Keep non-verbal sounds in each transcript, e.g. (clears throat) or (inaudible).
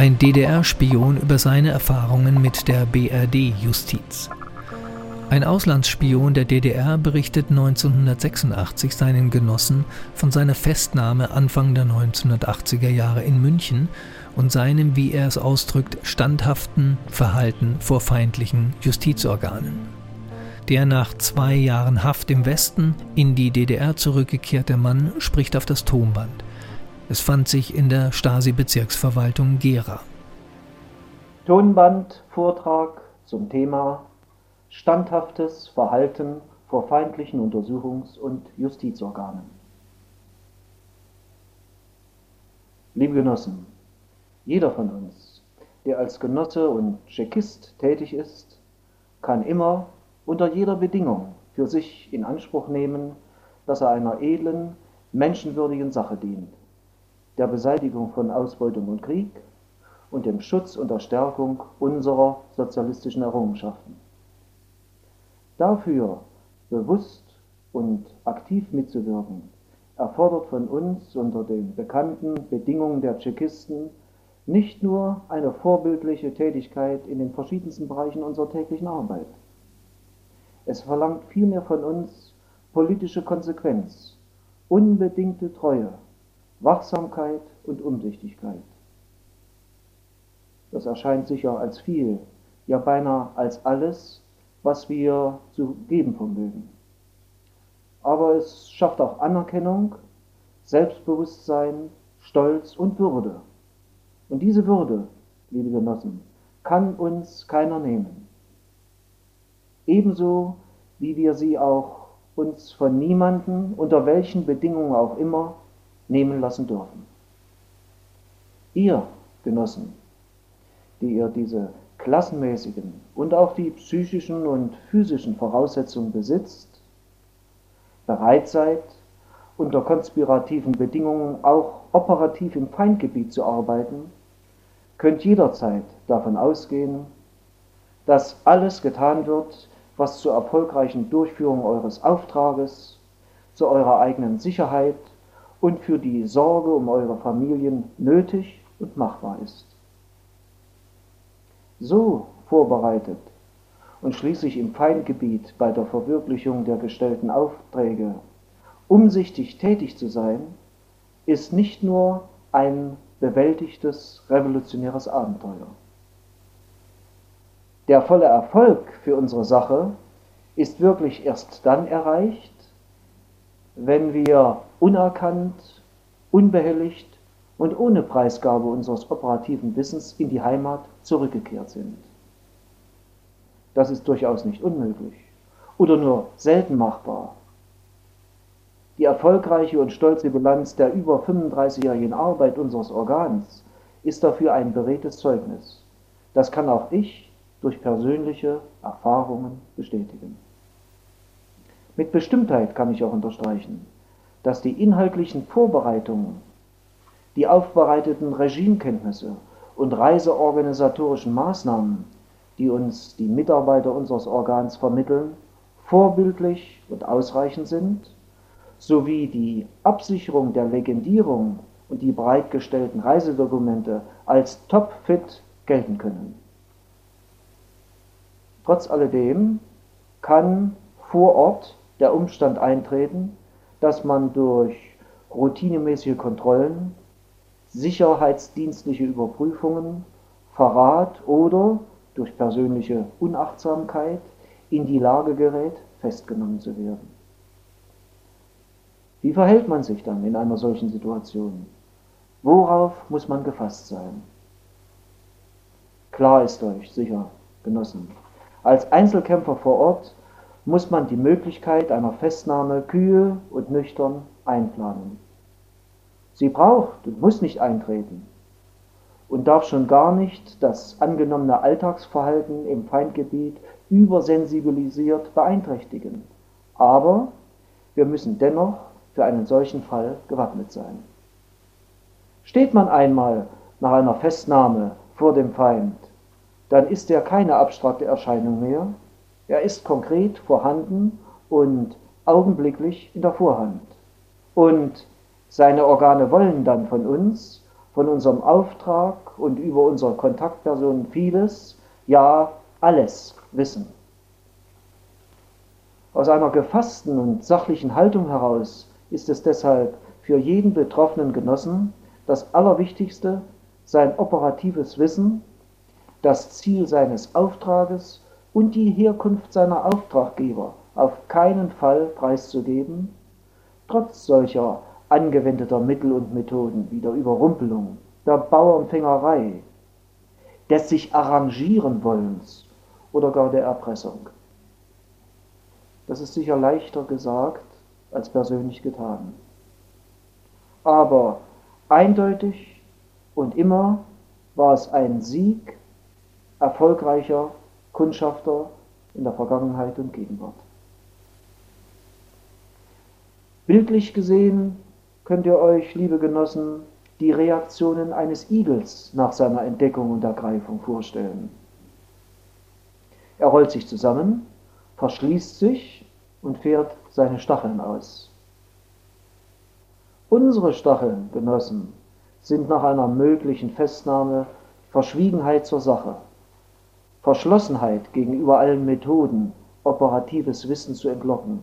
Ein DDR-Spion über seine Erfahrungen mit der BRD-Justiz. Ein Auslandsspion der DDR berichtet 1986 seinen Genossen von seiner Festnahme Anfang der 1980er Jahre in München und seinem, wie er es ausdrückt, standhaften Verhalten vor feindlichen Justizorganen. Der nach zwei Jahren Haft im Westen in die DDR zurückgekehrte Mann spricht auf das Tonband. Es fand sich in der Stasi-Bezirksverwaltung Gera. Tonbandvortrag zum Thema standhaftes Verhalten vor feindlichen Untersuchungs- und Justizorganen. Liebe Genossen, jeder von uns, der als Genosse und Tschechist tätig ist, kann immer unter jeder Bedingung für sich in Anspruch nehmen, dass er einer edlen, menschenwürdigen Sache dient, der Beseitigung von Ausbeutung und Krieg und dem Schutz und der Stärkung unserer sozialistischen Errungenschaften. Dafür bewusst und aktiv mitzuwirken, erfordert von uns unter den bekannten Bedingungen der Tschechisten nicht nur eine vorbildliche Tätigkeit in den verschiedensten Bereichen unserer täglichen Arbeit. Es verlangt vielmehr von uns politische Konsequenz, unbedingte Treue, Wachsamkeit und Umsichtigkeit. Das erscheint sicher als viel, ja beinahe als alles, was wir zu geben vermögen. Aber es schafft auch Anerkennung, Selbstbewusstsein, Stolz und Würde. Und diese Würde, liebe Genossen, kann uns keiner nehmen. Ebenso wie wir sie auch uns von niemanden, unter welchen Bedingungen auch immer, nehmen lassen dürfen. Ihr, Genossen, die ihr diese klassenmäßigen und auch die psychischen und physischen Voraussetzungen besitzt, bereit seid, unter konspirativen Bedingungen auch operativ im Feindgebiet zu arbeiten, könnt jederzeit davon ausgehen, dass alles getan wird, was zur erfolgreichen Durchführung eures Auftrages, zu eurer eigenen Sicherheit und für die Sorge um eure Familien nötig und machbar ist so vorbereitet und schließlich im Feindgebiet bei der Verwirklichung der gestellten Aufträge umsichtig tätig zu sein, ist nicht nur ein bewältigtes revolutionäres Abenteuer. Der volle Erfolg für unsere Sache ist wirklich erst dann erreicht, wenn wir unerkannt, unbehelligt und ohne Preisgabe unseres operativen Wissens in die Heimat zurückgekehrt sind. Das ist durchaus nicht unmöglich oder nur selten machbar. Die erfolgreiche und stolze Bilanz der über 35-jährigen Arbeit unseres Organs ist dafür ein beredtes Zeugnis. Das kann auch ich durch persönliche Erfahrungen bestätigen. Mit Bestimmtheit kann ich auch unterstreichen, dass die inhaltlichen Vorbereitungen die aufbereiteten Regimekenntnisse und reiseorganisatorischen Maßnahmen, die uns die Mitarbeiter unseres Organs vermitteln, vorbildlich und ausreichend sind, sowie die Absicherung der Legendierung und die bereitgestellten Reisedokumente als topfit gelten können. Trotz alledem kann vor Ort der Umstand eintreten, dass man durch routinemäßige Kontrollen sicherheitsdienstliche Überprüfungen, Verrat oder durch persönliche Unachtsamkeit in die Lage gerät, festgenommen zu werden. Wie verhält man sich dann in einer solchen Situation? Worauf muss man gefasst sein? Klar ist euch, sicher, Genossen, als Einzelkämpfer vor Ort muss man die Möglichkeit einer Festnahme kühl und nüchtern einplanen. Sie braucht und muss nicht eintreten und darf schon gar nicht das angenommene Alltagsverhalten im Feindgebiet übersensibilisiert beeinträchtigen. Aber wir müssen dennoch für einen solchen Fall gewappnet sein. Steht man einmal nach einer Festnahme vor dem Feind, dann ist er keine abstrakte Erscheinung mehr, er ist konkret vorhanden und augenblicklich in der Vorhand. Und seine Organe wollen dann von uns, von unserem Auftrag und über unsere Kontaktpersonen vieles, ja alles wissen. Aus einer gefassten und sachlichen Haltung heraus ist es deshalb für jeden betroffenen Genossen das Allerwichtigste, sein operatives Wissen, das Ziel seines Auftrages und die Herkunft seiner Auftraggeber auf keinen Fall preiszugeben, trotz solcher angewendeter Mittel und Methoden wie der Überrumpelung, der Bauernfängerei, des sich arrangieren wollens oder gar der Erpressung. Das ist sicher leichter gesagt als persönlich getan. Aber eindeutig und immer war es ein Sieg erfolgreicher Kundschafter in der Vergangenheit und Gegenwart. Bildlich gesehen könnt ihr euch, liebe Genossen, die Reaktionen eines Igels nach seiner Entdeckung und Ergreifung vorstellen. Er rollt sich zusammen, verschließt sich und fährt seine Stacheln aus. Unsere Stacheln, Genossen, sind nach einer möglichen Festnahme Verschwiegenheit zur Sache, Verschlossenheit gegenüber allen Methoden, operatives Wissen zu entlocken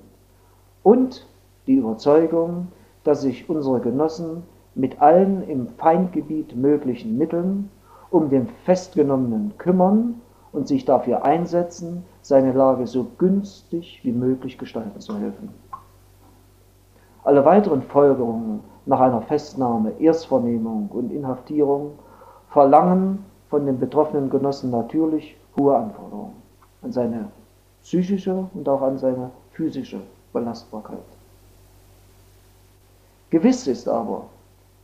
und die Überzeugung, dass sich unsere Genossen mit allen im Feindgebiet möglichen Mitteln um den Festgenommenen kümmern und sich dafür einsetzen, seine Lage so günstig wie möglich gestalten zu helfen. Alle weiteren Folgerungen nach einer Festnahme, Erstvernehmung und Inhaftierung verlangen von den betroffenen Genossen natürlich hohe Anforderungen an seine psychische und auch an seine physische Belastbarkeit. Gewiss ist aber,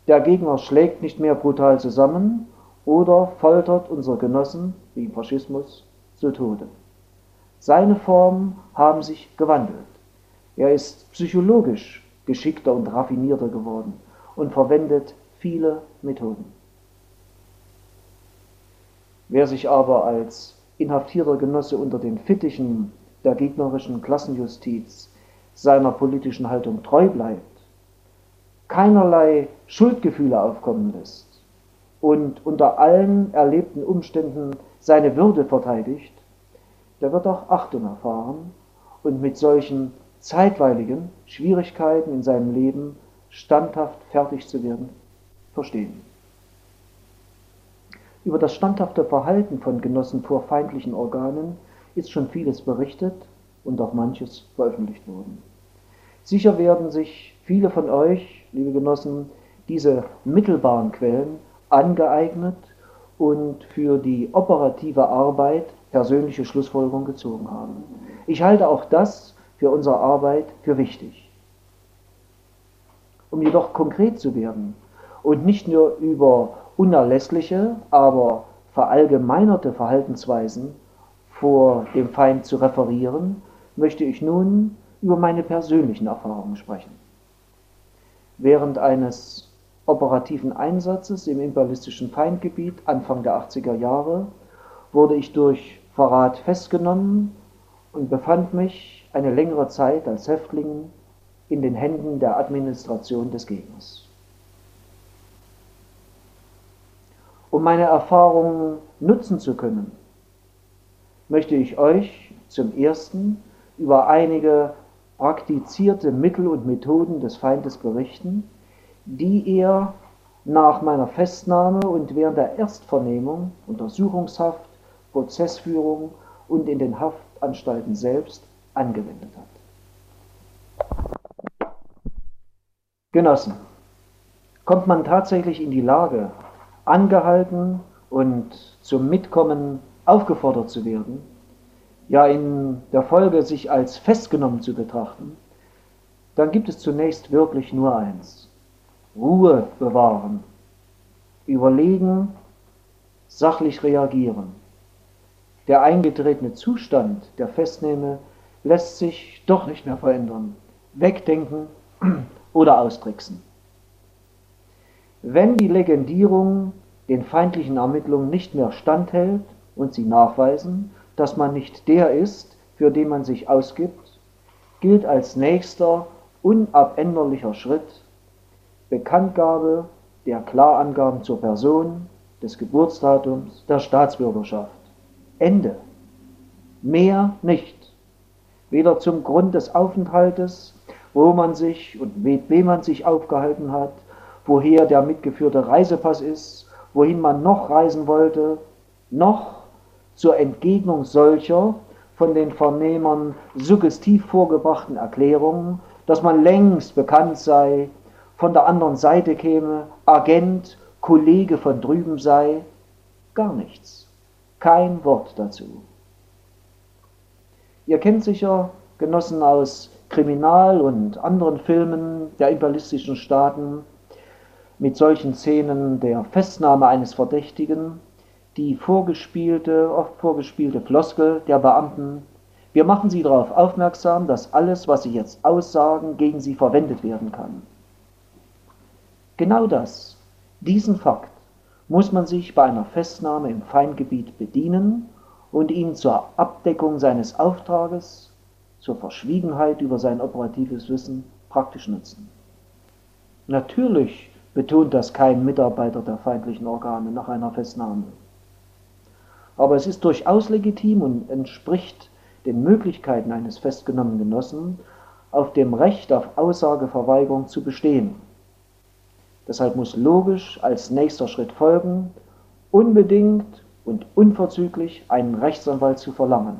der Gegner schlägt nicht mehr brutal zusammen oder foltert unsere Genossen, wie im Faschismus, zu Tode. Seine Formen haben sich gewandelt. Er ist psychologisch geschickter und raffinierter geworden und verwendet viele Methoden. Wer sich aber als inhaftierter Genosse unter den Fittichen der gegnerischen Klassenjustiz seiner politischen Haltung treu bleibt, keinerlei Schuldgefühle aufkommen lässt und unter allen erlebten Umständen seine Würde verteidigt, der wird auch Achtung erfahren und mit solchen zeitweiligen Schwierigkeiten in seinem Leben standhaft fertig zu werden verstehen. Über das standhafte Verhalten von Genossen vor feindlichen Organen ist schon vieles berichtet und auch manches veröffentlicht worden. Sicher werden sich viele von euch, liebe Genossen, diese mittelbaren Quellen angeeignet und für die operative Arbeit persönliche Schlussfolgerungen gezogen haben. Ich halte auch das für unsere Arbeit für wichtig. Um jedoch konkret zu werden und nicht nur über unerlässliche, aber verallgemeinerte Verhaltensweisen vor dem Feind zu referieren, möchte ich nun über meine persönlichen Erfahrungen sprechen. Während eines operativen Einsatzes im imperialistischen Feindgebiet Anfang der 80er Jahre wurde ich durch Verrat festgenommen und befand mich eine längere Zeit als Häftling in den Händen der Administration des Gegners. Um meine Erfahrungen nutzen zu können, möchte ich euch zum Ersten über einige praktizierte Mittel und Methoden des Feindes berichten, die er nach meiner Festnahme und während der Erstvernehmung, Untersuchungshaft, Prozessführung und in den Haftanstalten selbst angewendet hat. Genossen, kommt man tatsächlich in die Lage, angehalten und zum Mitkommen aufgefordert zu werden, ja in der Folge sich als festgenommen zu betrachten, dann gibt es zunächst wirklich nur eins. Ruhe bewahren, überlegen, sachlich reagieren. Der eingetretene Zustand der Festnehme lässt sich doch nicht mehr verändern, wegdenken (clears throat) oder austricksen. Wenn die Legendierung den feindlichen Ermittlungen nicht mehr standhält und sie nachweisen, dass man nicht der ist, für den man sich ausgibt, gilt als nächster unabänderlicher Schritt Bekanntgabe der Klarangaben zur Person, des Geburtsdatums, der Staatsbürgerschaft. Ende. Mehr nicht. Weder zum Grund des Aufenthaltes, wo man sich und mit wem man sich aufgehalten hat, woher der mitgeführte Reisepass ist, wohin man noch reisen wollte, noch zur Entgegnung solcher von den Vernehmern suggestiv vorgebrachten Erklärungen, dass man längst bekannt sei, von der anderen Seite käme, Agent, Kollege von drüben sei, gar nichts. Kein Wort dazu. Ihr kennt sicher Genossen aus Kriminal- und anderen Filmen der imperialistischen Staaten mit solchen Szenen der Festnahme eines Verdächtigen, die vorgespielte, oft vorgespielte Floskel der Beamten, wir machen Sie darauf aufmerksam, dass alles, was Sie jetzt aussagen, gegen Sie verwendet werden kann. Genau das, diesen Fakt, muss man sich bei einer Festnahme im Feindgebiet bedienen und ihn zur Abdeckung seines Auftrages, zur Verschwiegenheit über sein operatives Wissen praktisch nutzen. Natürlich betont das kein Mitarbeiter der feindlichen Organe nach einer Festnahme. Aber es ist durchaus legitim und entspricht den Möglichkeiten eines festgenommenen Genossen, auf dem Recht auf Aussageverweigerung zu bestehen. Deshalb muss logisch als nächster Schritt folgen, unbedingt und unverzüglich einen Rechtsanwalt zu verlangen,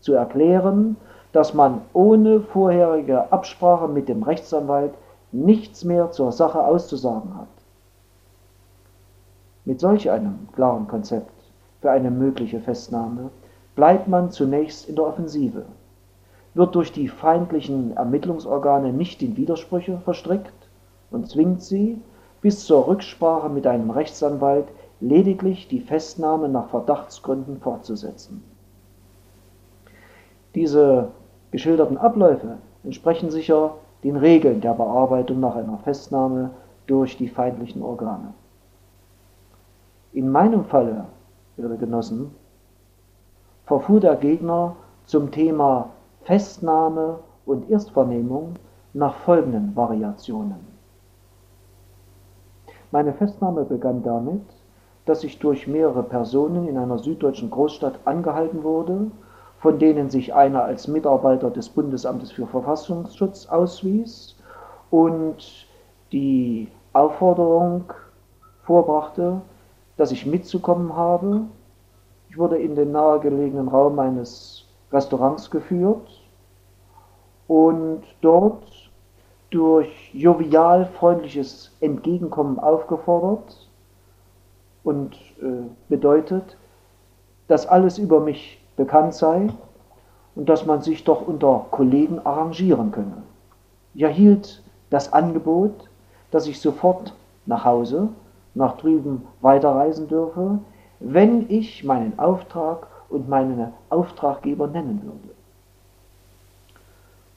zu erklären, dass man ohne vorherige Absprache mit dem Rechtsanwalt nichts mehr zur Sache auszusagen hat. Mit solch einem klaren Konzept für eine mögliche Festnahme bleibt man zunächst in der Offensive, wird durch die feindlichen Ermittlungsorgane nicht in Widersprüche verstrickt und zwingt sie, bis zur Rücksprache mit einem Rechtsanwalt lediglich die Festnahme nach Verdachtsgründen fortzusetzen. Diese geschilderten Abläufe entsprechen sicher den Regeln der Bearbeitung nach einer Festnahme durch die feindlichen Organe. In meinem Falle, Ihre Genossen, verfuhr der Gegner zum Thema Festnahme und Erstvernehmung nach folgenden Variationen. Meine Festnahme begann damit, dass ich durch mehrere Personen in einer süddeutschen Großstadt angehalten wurde, von denen sich einer als Mitarbeiter des Bundesamtes für Verfassungsschutz auswies und die Aufforderung vorbrachte, dass ich mitzukommen habe. Ich wurde in den nahegelegenen Raum eines Restaurants geführt und dort durch jovial freundliches Entgegenkommen aufgefordert und äh, bedeutet, dass alles über mich bekannt sei und dass man sich doch unter Kollegen arrangieren könne. Ich erhielt das Angebot, dass ich sofort nach Hause, nach drüben weiterreisen dürfe, wenn ich meinen Auftrag und meinen Auftraggeber nennen würde.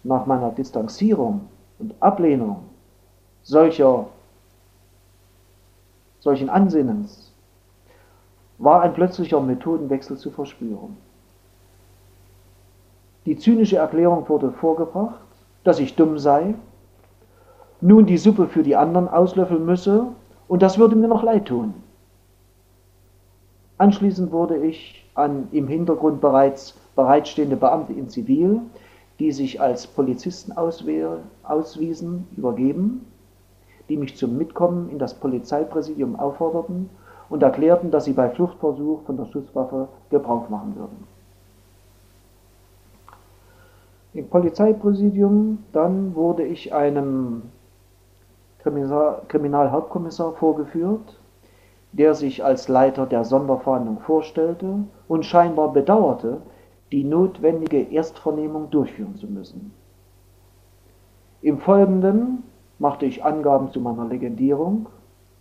Nach meiner Distanzierung und Ablehnung solcher, solchen Ansinnens war ein plötzlicher Methodenwechsel zu verspüren. Die zynische Erklärung wurde vorgebracht, dass ich dumm sei, nun die Suppe für die anderen auslöffeln müsse und das würde mir noch leid tun. Anschließend wurde ich an im Hintergrund bereits bereitstehende Beamte in Zivil die sich als Polizisten auswiesen, übergeben, die mich zum Mitkommen in das Polizeipräsidium aufforderten und erklärten, dass sie bei Fluchtversuch von der Schusswaffe Gebrauch machen würden. Im Polizeipräsidium dann wurde ich einem Kriminalhauptkommissar vorgeführt, der sich als Leiter der Sonderfahndung vorstellte und scheinbar bedauerte, die notwendige Erstvernehmung durchführen zu müssen. Im Folgenden machte ich Angaben zu meiner Legendierung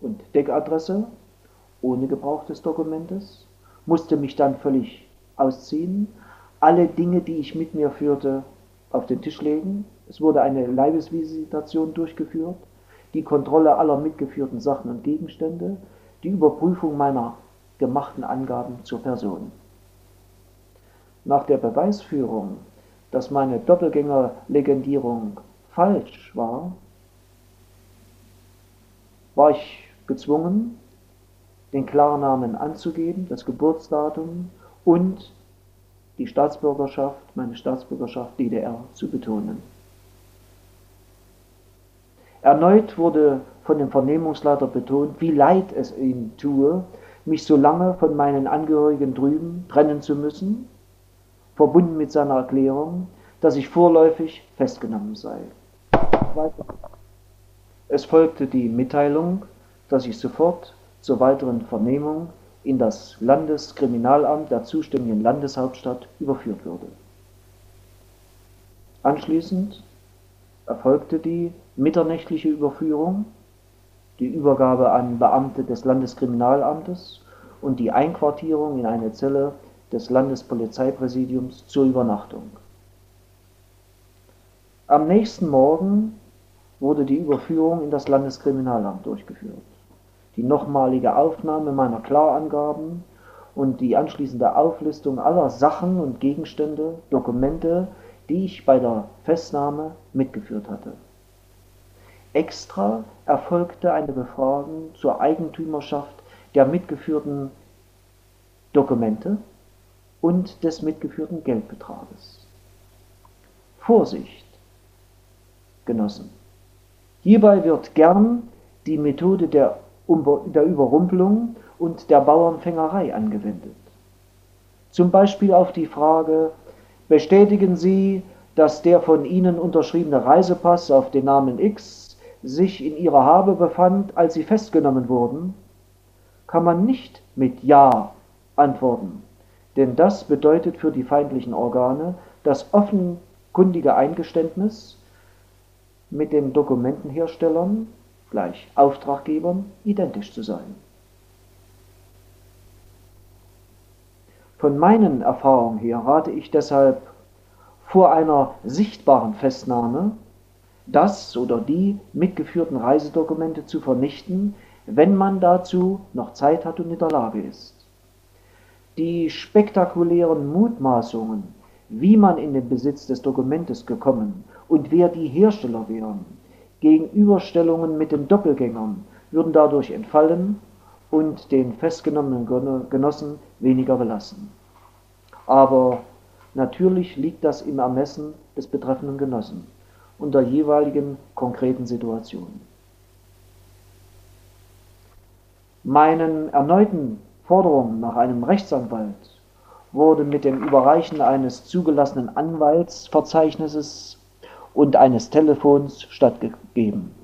und Deckadresse ohne Gebrauch des Dokumentes, musste mich dann völlig ausziehen, alle Dinge, die ich mit mir führte, auf den Tisch legen. Es wurde eine Leibesvisitation durchgeführt, die Kontrolle aller mitgeführten Sachen und Gegenstände, die Überprüfung meiner gemachten Angaben zur Person. Nach der Beweisführung, dass meine Doppelgängerlegendierung falsch war, war ich gezwungen, den Klarnamen anzugeben, das Geburtsdatum und die Staatsbürgerschaft, meine Staatsbürgerschaft DDR zu betonen. Erneut wurde von dem Vernehmungsleiter betont, wie leid es ihm tue, mich so lange von meinen Angehörigen drüben trennen zu müssen, verbunden mit seiner Erklärung, dass ich vorläufig festgenommen sei. Es folgte die Mitteilung, dass ich sofort zur weiteren Vernehmung in das Landeskriminalamt der zuständigen Landeshauptstadt überführt würde. Anschließend erfolgte die mitternächtliche Überführung, die Übergabe an Beamte des Landeskriminalamtes und die Einquartierung in eine Zelle des Landespolizeipräsidiums zur Übernachtung. Am nächsten Morgen wurde die Überführung in das Landeskriminalamt durchgeführt. Die nochmalige Aufnahme meiner Klarangaben und die anschließende Auflistung aller Sachen und Gegenstände, Dokumente, die ich bei der Festnahme mitgeführt hatte. Extra erfolgte eine Befragung zur Eigentümerschaft der mitgeführten Dokumente und des mitgeführten Geldbetrages. Vorsicht, Genossen! Hierbei wird gern die Methode der, der Überrumpelung und der Bauernfängerei angewendet. Zum Beispiel auf die Frage, bestätigen Sie, dass der von Ihnen unterschriebene Reisepass auf den Namen X sich in Ihrer Habe befand, als Sie festgenommen wurden, kann man nicht mit Ja antworten, denn das bedeutet für die feindlichen Organe das offenkundige Eingeständnis, mit den Dokumentenherstellern, gleich Auftraggebern, identisch zu sein. Von meinen Erfahrungen her rate ich deshalb vor einer sichtbaren Festnahme, das oder die mitgeführten Reisedokumente zu vernichten, wenn man dazu noch Zeit hat und in der Lage ist. Die spektakulären Mutmaßungen, wie man in den Besitz des Dokumentes gekommen und wer die Hersteller wären, Gegenüberstellungen mit den Doppelgängern würden dadurch entfallen und den festgenommenen Genossen weniger belassen. Aber natürlich liegt das im Ermessen des betreffenden Genossen unter jeweiligen konkreten Situationen. Meinen erneuten Forderungen nach einem Rechtsanwalt wurde mit dem Überreichen eines zugelassenen Anwaltsverzeichnisses und eines Telefons stattgegeben.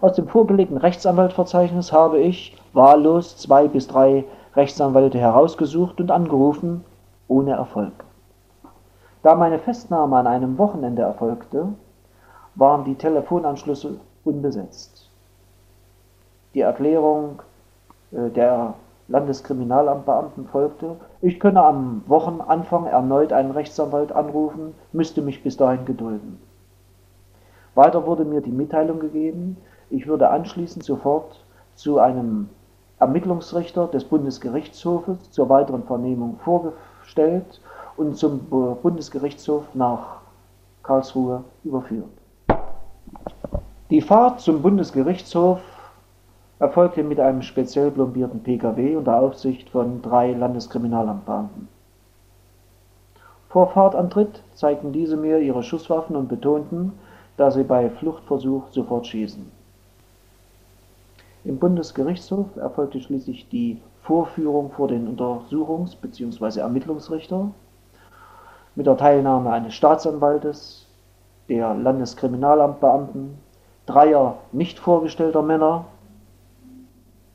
Aus dem vorgelegten Rechtsanwaltverzeichnis habe ich wahllos zwei bis drei Rechtsanwälte herausgesucht und angerufen, ohne Erfolg. Da meine Festnahme an einem Wochenende erfolgte, waren die Telefonanschlüsse unbesetzt. Die Erklärung äh, der Landeskriminalamtbeamten folgte, ich könne am Wochenanfang erneut einen Rechtsanwalt anrufen, müsste mich bis dahin gedulden. Weiter wurde mir die Mitteilung gegeben, ich würde anschließend sofort zu einem Ermittlungsrichter des Bundesgerichtshofes zur weiteren Vernehmung vorgestellt und zum Bundesgerichtshof nach Karlsruhe überführt. Die Fahrt zum Bundesgerichtshof erfolgte mit einem speziell plombierten Pkw unter Aufsicht von drei Landeskriminalamtbeamten. Vor Fahrtantritt zeigten diese mir ihre Schusswaffen und betonten, dass sie bei Fluchtversuch sofort schießen. Im Bundesgerichtshof erfolgte schließlich die Vorführung vor den Untersuchungs- bzw. Ermittlungsrichter mit der Teilnahme eines Staatsanwaltes, der Landeskriminalamtbeamten, dreier nicht vorgestellter Männer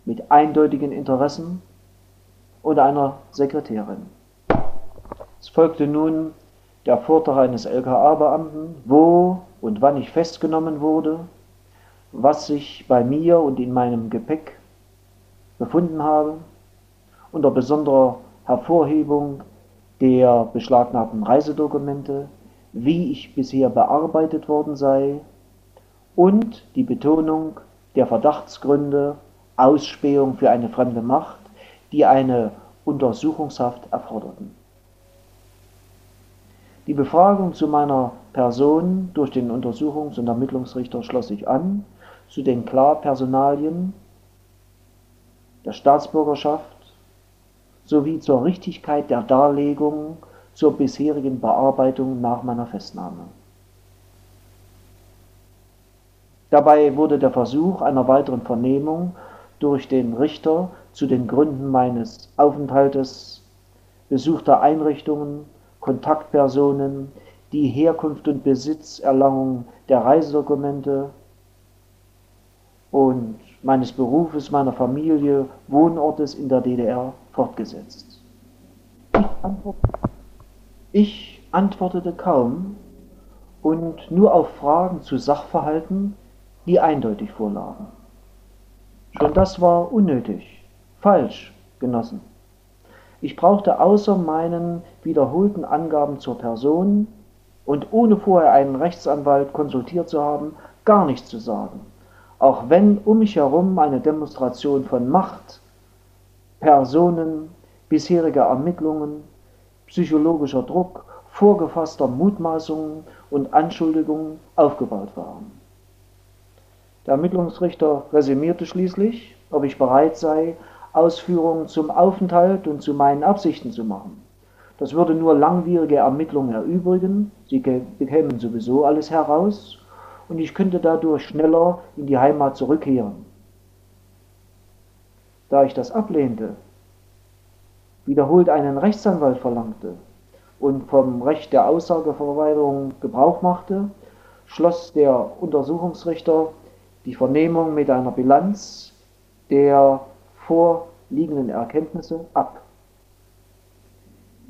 mit eindeutigen Interessen und einer Sekretärin. Es folgte nun der Vortrag eines LKA-Beamten, wo und wann ich festgenommen wurde, was sich bei mir und in meinem Gepäck befunden habe, unter besonderer Hervorhebung der beschlagnahmten Reisedokumente, wie ich bisher bearbeitet worden sei und die Betonung der Verdachtsgründe Ausspähung für eine fremde Macht, die eine Untersuchungshaft erforderten. Die Befragung zu meiner Person durch den Untersuchungs- und Ermittlungsrichter schloss sich an, zu den Klarpersonalien der Staatsbürgerschaft sowie zur Richtigkeit der Darlegung zur bisherigen Bearbeitung nach meiner Festnahme. Dabei wurde der Versuch einer weiteren Vernehmung durch den Richter zu den Gründen meines Aufenthaltes, besuchter Einrichtungen, Kontaktpersonen, die Herkunft und Besitzerlangung der Reisedokumente und meines Berufes, meiner Familie, Wohnortes in der DDR fortgesetzt. Ich, antwort ich antwortete kaum und nur auf Fragen zu Sachverhalten, die eindeutig vorlagen. Schon das war unnötig, falsch, Genossen. Ich brauchte außer meinen wiederholten Angaben zur Person und ohne vorher einen Rechtsanwalt konsultiert zu haben, gar nichts zu sagen, auch wenn um mich herum eine Demonstration von Macht, Personen, bisheriger Ermittlungen, psychologischer Druck, vorgefasster Mutmaßungen und Anschuldigungen aufgebaut waren. Der Ermittlungsrichter resümierte schließlich, ob ich bereit sei, Ausführungen zum Aufenthalt und zu meinen Absichten zu machen. Das würde nur langwierige Ermittlungen erübrigen, sie bekämen sowieso alles heraus und ich könnte dadurch schneller in die Heimat zurückkehren. Da ich das ablehnte, wiederholt einen Rechtsanwalt verlangte und vom Recht der Aussageverweigerung Gebrauch machte, schloss der Untersuchungsrichter die Vernehmung mit einer Bilanz der vorliegenden Erkenntnisse ab.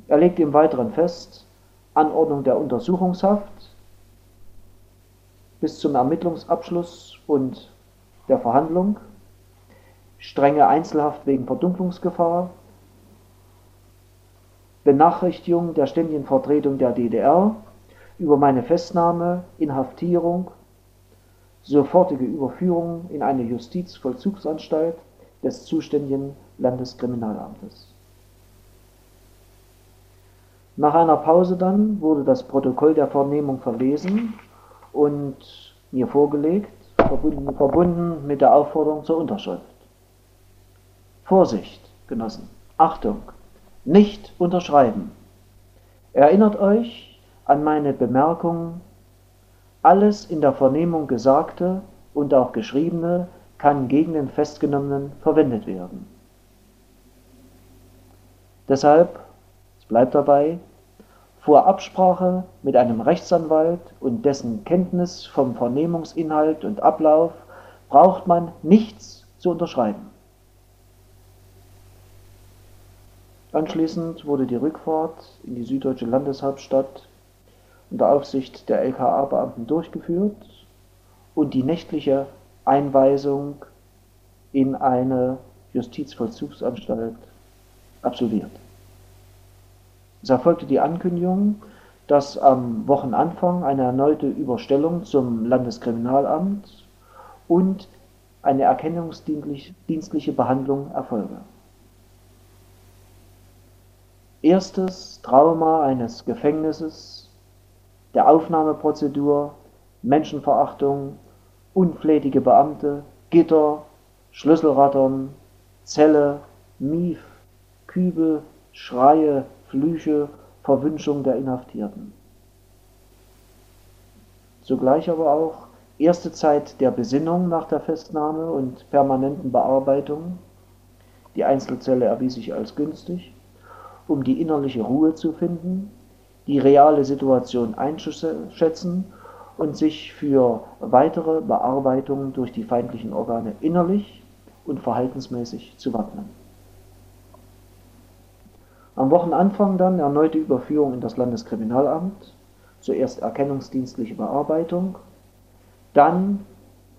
Er legt im Weiteren fest, Anordnung der Untersuchungshaft bis zum Ermittlungsabschluss und der Verhandlung, strenge Einzelhaft wegen Verdunklungsgefahr, Benachrichtigung der ständigen Vertretung der DDR über meine Festnahme, Inhaftierung sofortige Überführung in eine Justizvollzugsanstalt des zuständigen Landeskriminalamtes. Nach einer Pause dann wurde das Protokoll der Vernehmung verlesen und mir vorgelegt, verbunden, verbunden mit der Aufforderung zur Unterschrift. Vorsicht, Genossen, Achtung, nicht unterschreiben. Erinnert euch an meine Bemerkung alles in der Vernehmung Gesagte und auch Geschriebene kann gegen den Festgenommenen verwendet werden. Deshalb, es bleibt dabei, vor Absprache mit einem Rechtsanwalt und dessen Kenntnis vom Vernehmungsinhalt und Ablauf braucht man nichts zu unterschreiben. Anschließend wurde die Rückfahrt in die süddeutsche Landeshauptstadt unter Aufsicht der LKA-Beamten durchgeführt und die nächtliche Einweisung in eine Justizvollzugsanstalt absolviert. Es erfolgte die Ankündigung, dass am Wochenanfang eine erneute Überstellung zum Landeskriminalamt und eine erkennungsdienstliche Behandlung erfolge. Erstes Trauma eines Gefängnisses der Aufnahmeprozedur, Menschenverachtung, unflätige Beamte, Gitter, Schlüsselrattern, Zelle, Mief, Kübel, Schreie, Flüche, Verwünschung der Inhaftierten. Zugleich aber auch erste Zeit der Besinnung nach der Festnahme und permanenten Bearbeitung. Die Einzelzelle erwies sich als günstig, um die innerliche Ruhe zu finden die reale Situation einzuschätzen und sich für weitere Bearbeitungen durch die feindlichen Organe innerlich und verhaltensmäßig zu wappnen. Am Wochenanfang dann erneute Überführung in das Landeskriminalamt, zuerst erkennungsdienstliche Bearbeitung, dann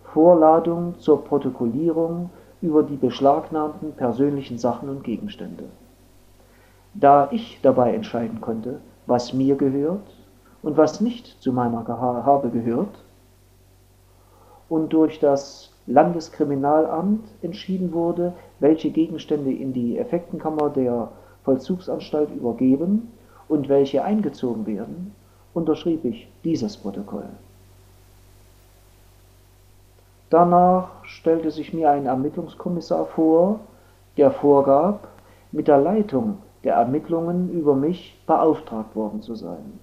Vorladung zur Protokollierung über die beschlagnahmten persönlichen Sachen und Gegenstände. Da ich dabei entscheiden konnte, was mir gehört und was nicht zu meiner Habe gehört. Und durch das Landeskriminalamt entschieden wurde, welche Gegenstände in die Effektenkammer der Vollzugsanstalt übergeben und welche eingezogen werden, unterschrieb ich dieses Protokoll. Danach stellte sich mir ein Ermittlungskommissar vor, der vorgab, mit der Leitung der Ermittlungen über mich beauftragt worden zu sein.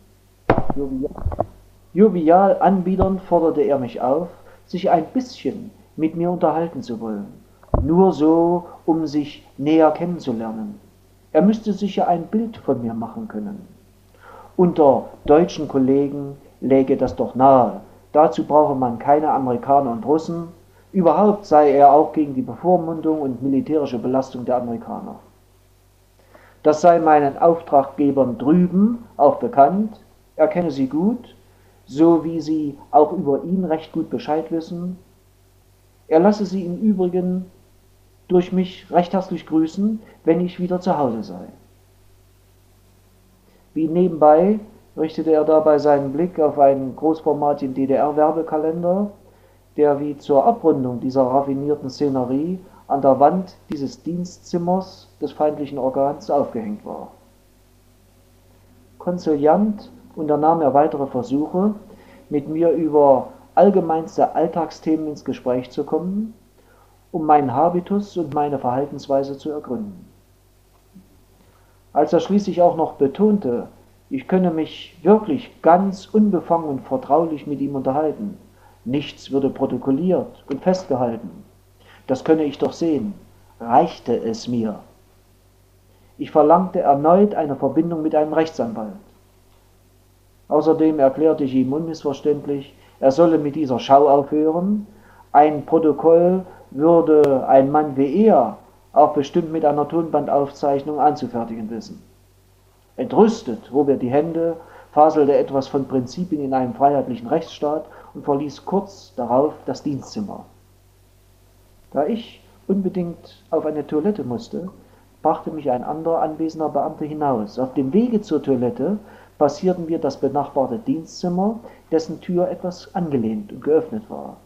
Jovial anbiedernd forderte er mich auf, sich ein bisschen mit mir unterhalten zu wollen, nur so, um sich näher kennenzulernen. Er müsste sich ja ein Bild von mir machen können. Unter deutschen Kollegen läge das doch nahe. Dazu brauche man keine Amerikaner und Russen. Überhaupt sei er auch gegen die Bevormundung und militärische Belastung der Amerikaner. Das sei meinen Auftraggebern drüben auch bekannt, er kenne sie gut, so wie sie auch über ihn recht gut Bescheid wissen. Er lasse sie im Übrigen durch mich recht herzlich grüßen, wenn ich wieder zu Hause sei. Wie nebenbei richtete er dabei seinen Blick auf einen großformatigen DDR-Werbekalender, der wie zur Abrundung dieser raffinierten Szenerie an der Wand dieses Dienstzimmers des feindlichen Organs aufgehängt war. Konziliant unternahm er weitere Versuche, mit mir über allgemeinste Alltagsthemen ins Gespräch zu kommen, um meinen Habitus und meine Verhaltensweise zu ergründen. Als er schließlich auch noch betonte, ich könne mich wirklich ganz unbefangen und vertraulich mit ihm unterhalten, nichts würde protokolliert und festgehalten, das könne ich doch sehen, reichte es mir. Ich verlangte erneut eine Verbindung mit einem Rechtsanwalt. Außerdem erklärte ich ihm unmissverständlich, er solle mit dieser Schau aufhören. Ein Protokoll würde ein Mann wie er auch bestimmt mit einer Tonbandaufzeichnung anzufertigen wissen. Entrüstet hob er die Hände, faselte etwas von Prinzipien in einem freiheitlichen Rechtsstaat und verließ kurz darauf das Dienstzimmer. Da ich unbedingt auf eine Toilette musste, brachte mich ein anderer anwesender Beamter hinaus. Auf dem Wege zur Toilette passierten wir das benachbarte Dienstzimmer, dessen Tür etwas angelehnt und geöffnet war.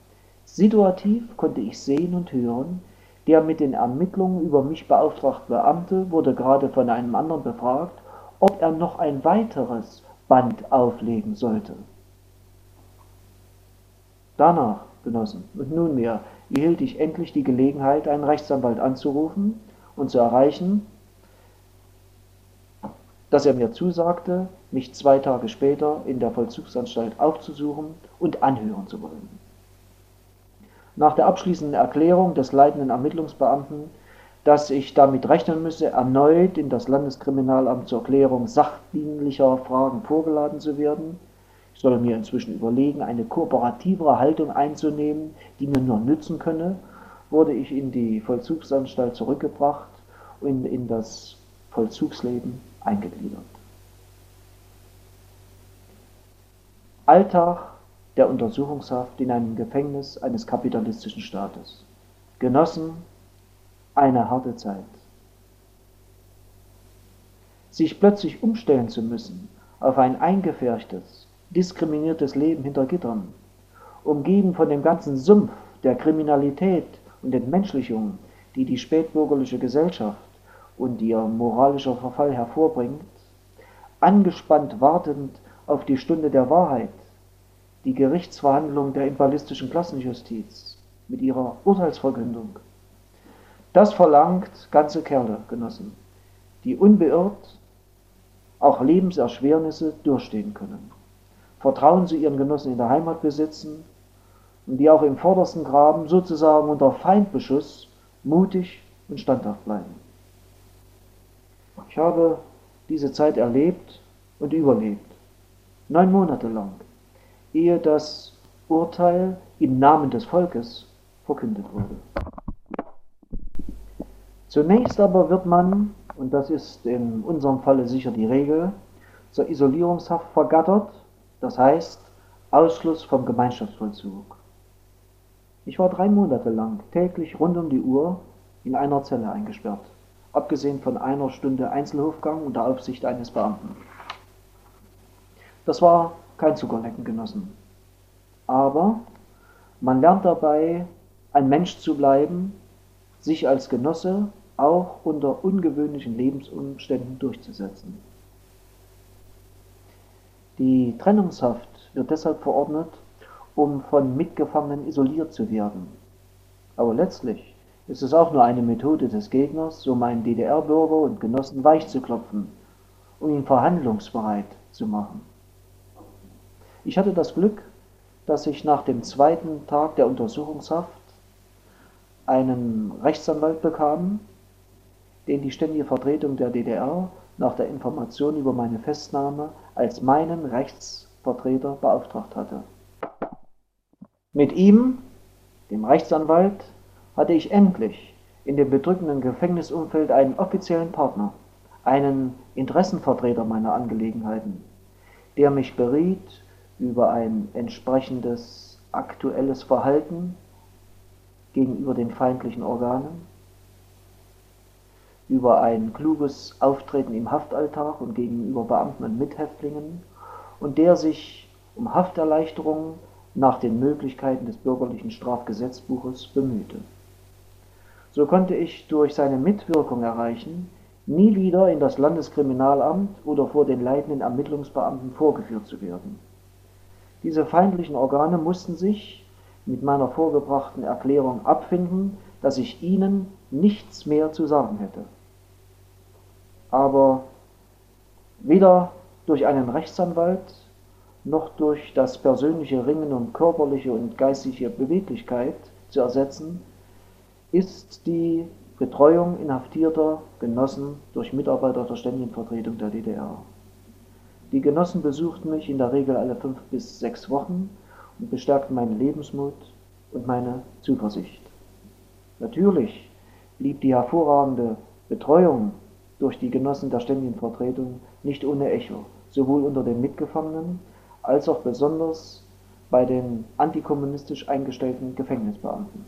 Situativ konnte ich sehen und hören, der mit den Ermittlungen über mich beauftragte Beamte wurde gerade von einem anderen befragt, ob er noch ein weiteres Band auflegen sollte. Danach, Genossen, und nunmehr erhielt ich endlich die Gelegenheit, einen Rechtsanwalt anzurufen und zu erreichen, dass er mir zusagte, mich zwei Tage später in der Vollzugsanstalt aufzusuchen und anhören zu wollen. Nach der abschließenden Erklärung des leitenden Ermittlungsbeamten, dass ich damit rechnen müsse, erneut in das Landeskriminalamt zur Klärung sachdienlicher Fragen vorgeladen zu werden, ich solle mir inzwischen überlegen, eine kooperativere Haltung einzunehmen, die mir nur nützen könne, wurde ich in die Vollzugsanstalt zurückgebracht und in das Vollzugsleben eingegliedert. Alltag der Untersuchungshaft in einem Gefängnis eines kapitalistischen Staates. Genossen, eine harte Zeit. Sich plötzlich umstellen zu müssen auf ein eingefärchtes, diskriminiertes Leben hinter Gittern, umgeben von dem ganzen Sumpf der Kriminalität und Entmenschlichung, die die spätbürgerliche Gesellschaft und ihr moralischer Verfall hervorbringt, angespannt wartend auf die Stunde der Wahrheit, die Gerichtsverhandlung der imperialistischen Klassenjustiz mit ihrer Urteilsverkündung. Das verlangt ganze Kerle, Genossen, die unbeirrt auch Lebenserschwernisse durchstehen können. Vertrauen sie ihren Genossen in der Heimat besitzen und die auch im vordersten Graben sozusagen unter Feindbeschuss mutig und standhaft bleiben. Ich habe diese Zeit erlebt und überlebt, neun Monate lang, ehe das Urteil im Namen des Volkes verkündet wurde. Zunächst aber wird man, und das ist in unserem Falle sicher die Regel, zur Isolierungshaft vergattert das heißt Ausschluss vom Gemeinschaftsvollzug. Ich war drei Monate lang täglich rund um die Uhr in einer Zelle eingesperrt, abgesehen von einer Stunde Einzelhofgang unter Aufsicht eines Beamten. Das war kein Zuckerlecken genossen. Aber man lernt dabei, ein Mensch zu bleiben, sich als Genosse auch unter ungewöhnlichen Lebensumständen durchzusetzen. Die Trennungshaft wird deshalb verordnet, um von Mitgefangenen isoliert zu werden. Aber letztlich ist es auch nur eine Methode des Gegners, um einen DDR-Bürger und Genossen weich zu klopfen, um ihn verhandlungsbereit zu machen. Ich hatte das Glück, dass ich nach dem zweiten Tag der Untersuchungshaft einen Rechtsanwalt bekam, den die ständige Vertretung der DDR nach der Information über meine Festnahme als meinen Rechtsvertreter beauftragt hatte. Mit ihm, dem Rechtsanwalt, hatte ich endlich in dem bedrückenden Gefängnisumfeld einen offiziellen Partner, einen Interessenvertreter meiner Angelegenheiten, der mich beriet über ein entsprechendes aktuelles Verhalten gegenüber den feindlichen Organen, über ein kluges Auftreten im Haftalltag und gegenüber Beamten und Mithäftlingen und der sich um Hafterleichterung nach den Möglichkeiten des bürgerlichen Strafgesetzbuches bemühte. So konnte ich durch seine Mitwirkung erreichen, nie wieder in das Landeskriminalamt oder vor den leitenden Ermittlungsbeamten vorgeführt zu werden. Diese feindlichen Organe mussten sich mit meiner vorgebrachten Erklärung abfinden, dass ich ihnen nichts mehr zu sagen hätte. Aber weder durch einen Rechtsanwalt noch durch das persönliche Ringen um körperliche und geistige Beweglichkeit zu ersetzen, ist die Betreuung inhaftierter Genossen durch Mitarbeiter der Ständigen der DDR. Die Genossen besuchten mich in der Regel alle fünf bis sechs Wochen und bestärkten meinen Lebensmut und meine Zuversicht. Natürlich blieb die hervorragende Betreuung durch die Genossen der Ständigen Vertretung nicht ohne Echo, sowohl unter den Mitgefangenen als auch besonders bei den antikommunistisch eingestellten Gefängnisbeamten.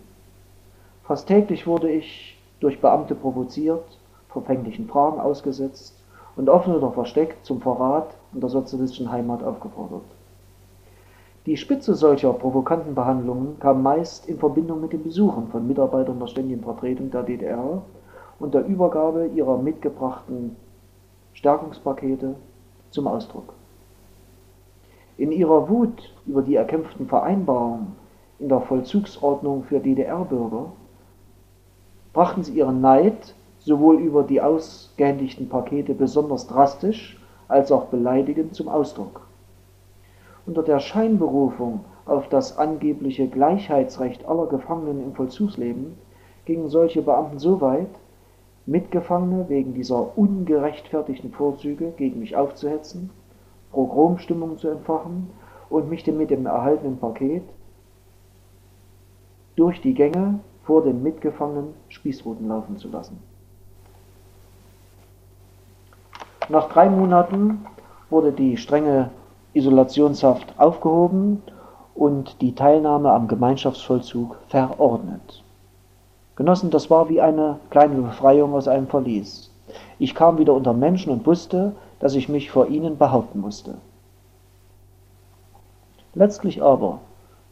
Fast täglich wurde ich durch Beamte provoziert, verfänglichen Fragen ausgesetzt und offen oder versteckt zum Verrat an der sozialistischen Heimat aufgefordert. Die Spitze solcher provokanten Behandlungen kam meist in Verbindung mit den Besuchen von Mitarbeitern der Ständigen Vertretung der DDR und der Übergabe ihrer mitgebrachten Stärkungspakete zum Ausdruck. In ihrer Wut über die erkämpften Vereinbarungen in der Vollzugsordnung für DDR-Bürger brachten sie ihren Neid sowohl über die ausgehändigten Pakete besonders drastisch als auch beleidigend zum Ausdruck. Unter der Scheinberufung auf das angebliche Gleichheitsrecht aller Gefangenen im Vollzugsleben gingen solche Beamten so weit, Mitgefangene wegen dieser ungerechtfertigten Vorzüge gegen mich aufzuhetzen, Progromstimmung zu entfachen und mich mit dem erhaltenen Paket durch die Gänge vor den Mitgefangenen Spießruten laufen zu lassen. Nach drei Monaten wurde die strenge Isolationshaft aufgehoben und die Teilnahme am Gemeinschaftsvollzug verordnet. Genossen, das war wie eine kleine Befreiung aus einem Verlies. Ich kam wieder unter Menschen und wusste, dass ich mich vor ihnen behaupten musste. Letztlich aber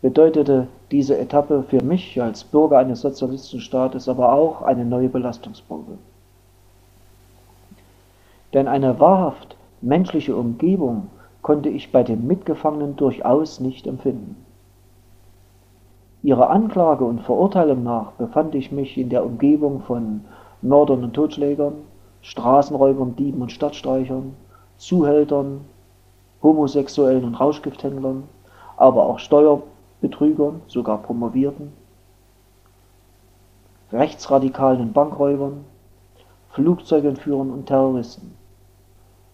bedeutete diese Etappe für mich als Bürger eines sozialistischen Staates aber auch eine neue Belastungsprobe. Denn eine wahrhaft menschliche Umgebung konnte ich bei den Mitgefangenen durchaus nicht empfinden. Ihrer Anklage und Verurteilung nach befand ich mich in der Umgebung von Mördern und Totschlägern, Straßenräubern, Dieben und Stadtstreichern, Zuhältern, Homosexuellen und Rauschgifthändlern, aber auch Steuerbetrügern, sogar Promovierten, Rechtsradikalen und Bankräubern, Flugzeugentführern und Terroristen.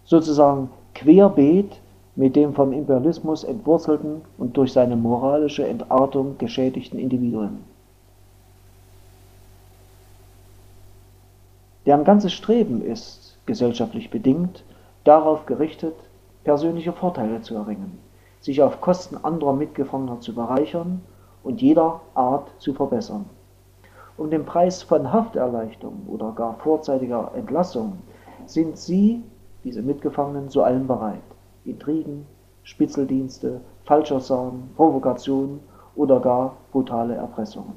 Sozusagen querbeet mit dem vom Imperialismus entwurzelten und durch seine moralische Entartung geschädigten Individuen. Deren ganzes Streben ist, gesellschaftlich bedingt, darauf gerichtet, persönliche Vorteile zu erringen, sich auf Kosten anderer Mitgefangener zu bereichern und jeder Art zu verbessern. Um den Preis von Hafterleichterung oder gar vorzeitiger Entlassung sind sie, diese Mitgefangenen, zu allem bereit. Intrigen, Spitzeldienste, Falschaussagen, Provokationen oder gar brutale Erpressungen.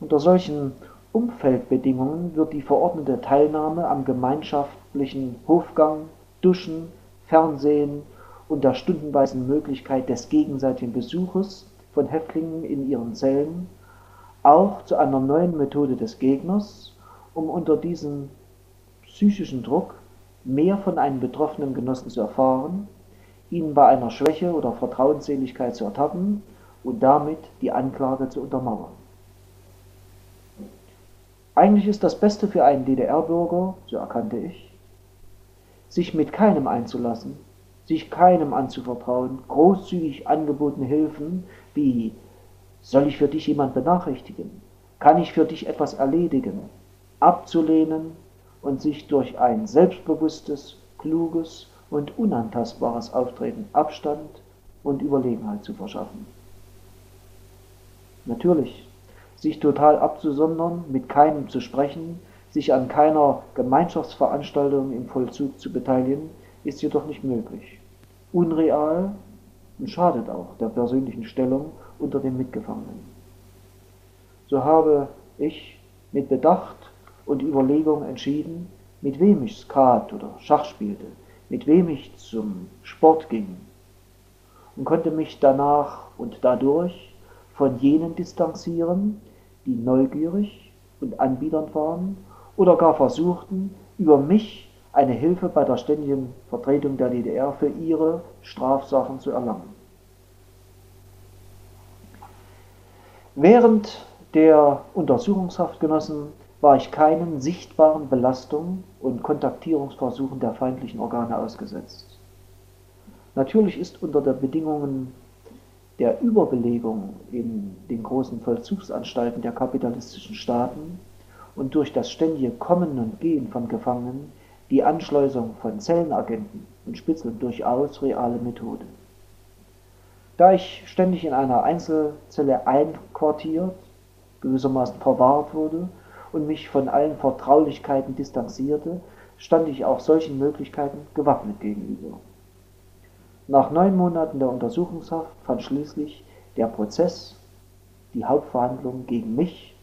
Unter solchen Umfeldbedingungen wird die verordnete Teilnahme am gemeinschaftlichen Hofgang, Duschen, Fernsehen und der stundenweisen Möglichkeit des gegenseitigen Besuches von Häftlingen in ihren Zellen auch zu einer neuen Methode des Gegners, um unter diesem psychischen Druck mehr von einem betroffenen Genossen zu erfahren, ihn bei einer Schwäche oder Vertrauensseligkeit zu ertappen und damit die Anklage zu untermauern. Eigentlich ist das Beste für einen DDR-Bürger, so erkannte ich, sich mit keinem einzulassen, sich keinem anzuvertrauen, großzügig angebotene Hilfen wie soll ich für dich jemand benachrichtigen, kann ich für dich etwas erledigen, abzulehnen und sich durch ein selbstbewusstes, kluges und unantastbares Auftreten Abstand und Überlegenheit zu verschaffen. Natürlich, sich total abzusondern, mit keinem zu sprechen, sich an keiner Gemeinschaftsveranstaltung im Vollzug zu beteiligen, ist jedoch nicht möglich. Unreal und schadet auch der persönlichen Stellung unter den Mitgefangenen. So habe ich mit Bedacht und Überlegung entschieden, mit wem ich Skat oder Schach spielte, mit wem ich zum Sport ging und konnte mich danach und dadurch von jenen distanzieren, die neugierig und anbiedernd waren oder gar versuchten, über mich eine Hilfe bei der ständigen Vertretung der DDR für ihre Strafsachen zu erlangen. Während der Untersuchungshaftgenossen war ich keinen sichtbaren Belastungen und Kontaktierungsversuchen der feindlichen Organe ausgesetzt. Natürlich ist unter den Bedingungen der Überbelegung in den großen Vollzugsanstalten der kapitalistischen Staaten und durch das ständige Kommen und Gehen von Gefangenen die Anschleusung von Zellenagenten und Spitzeln durchaus reale Methode. Da ich ständig in einer Einzelzelle einquartiert, gewissermaßen verwahrt wurde und mich von allen Vertraulichkeiten distanzierte, stand ich auch solchen Möglichkeiten gewappnet gegenüber. Nach neun Monaten der Untersuchungshaft fand schließlich der Prozess, die Hauptverhandlung gegen mich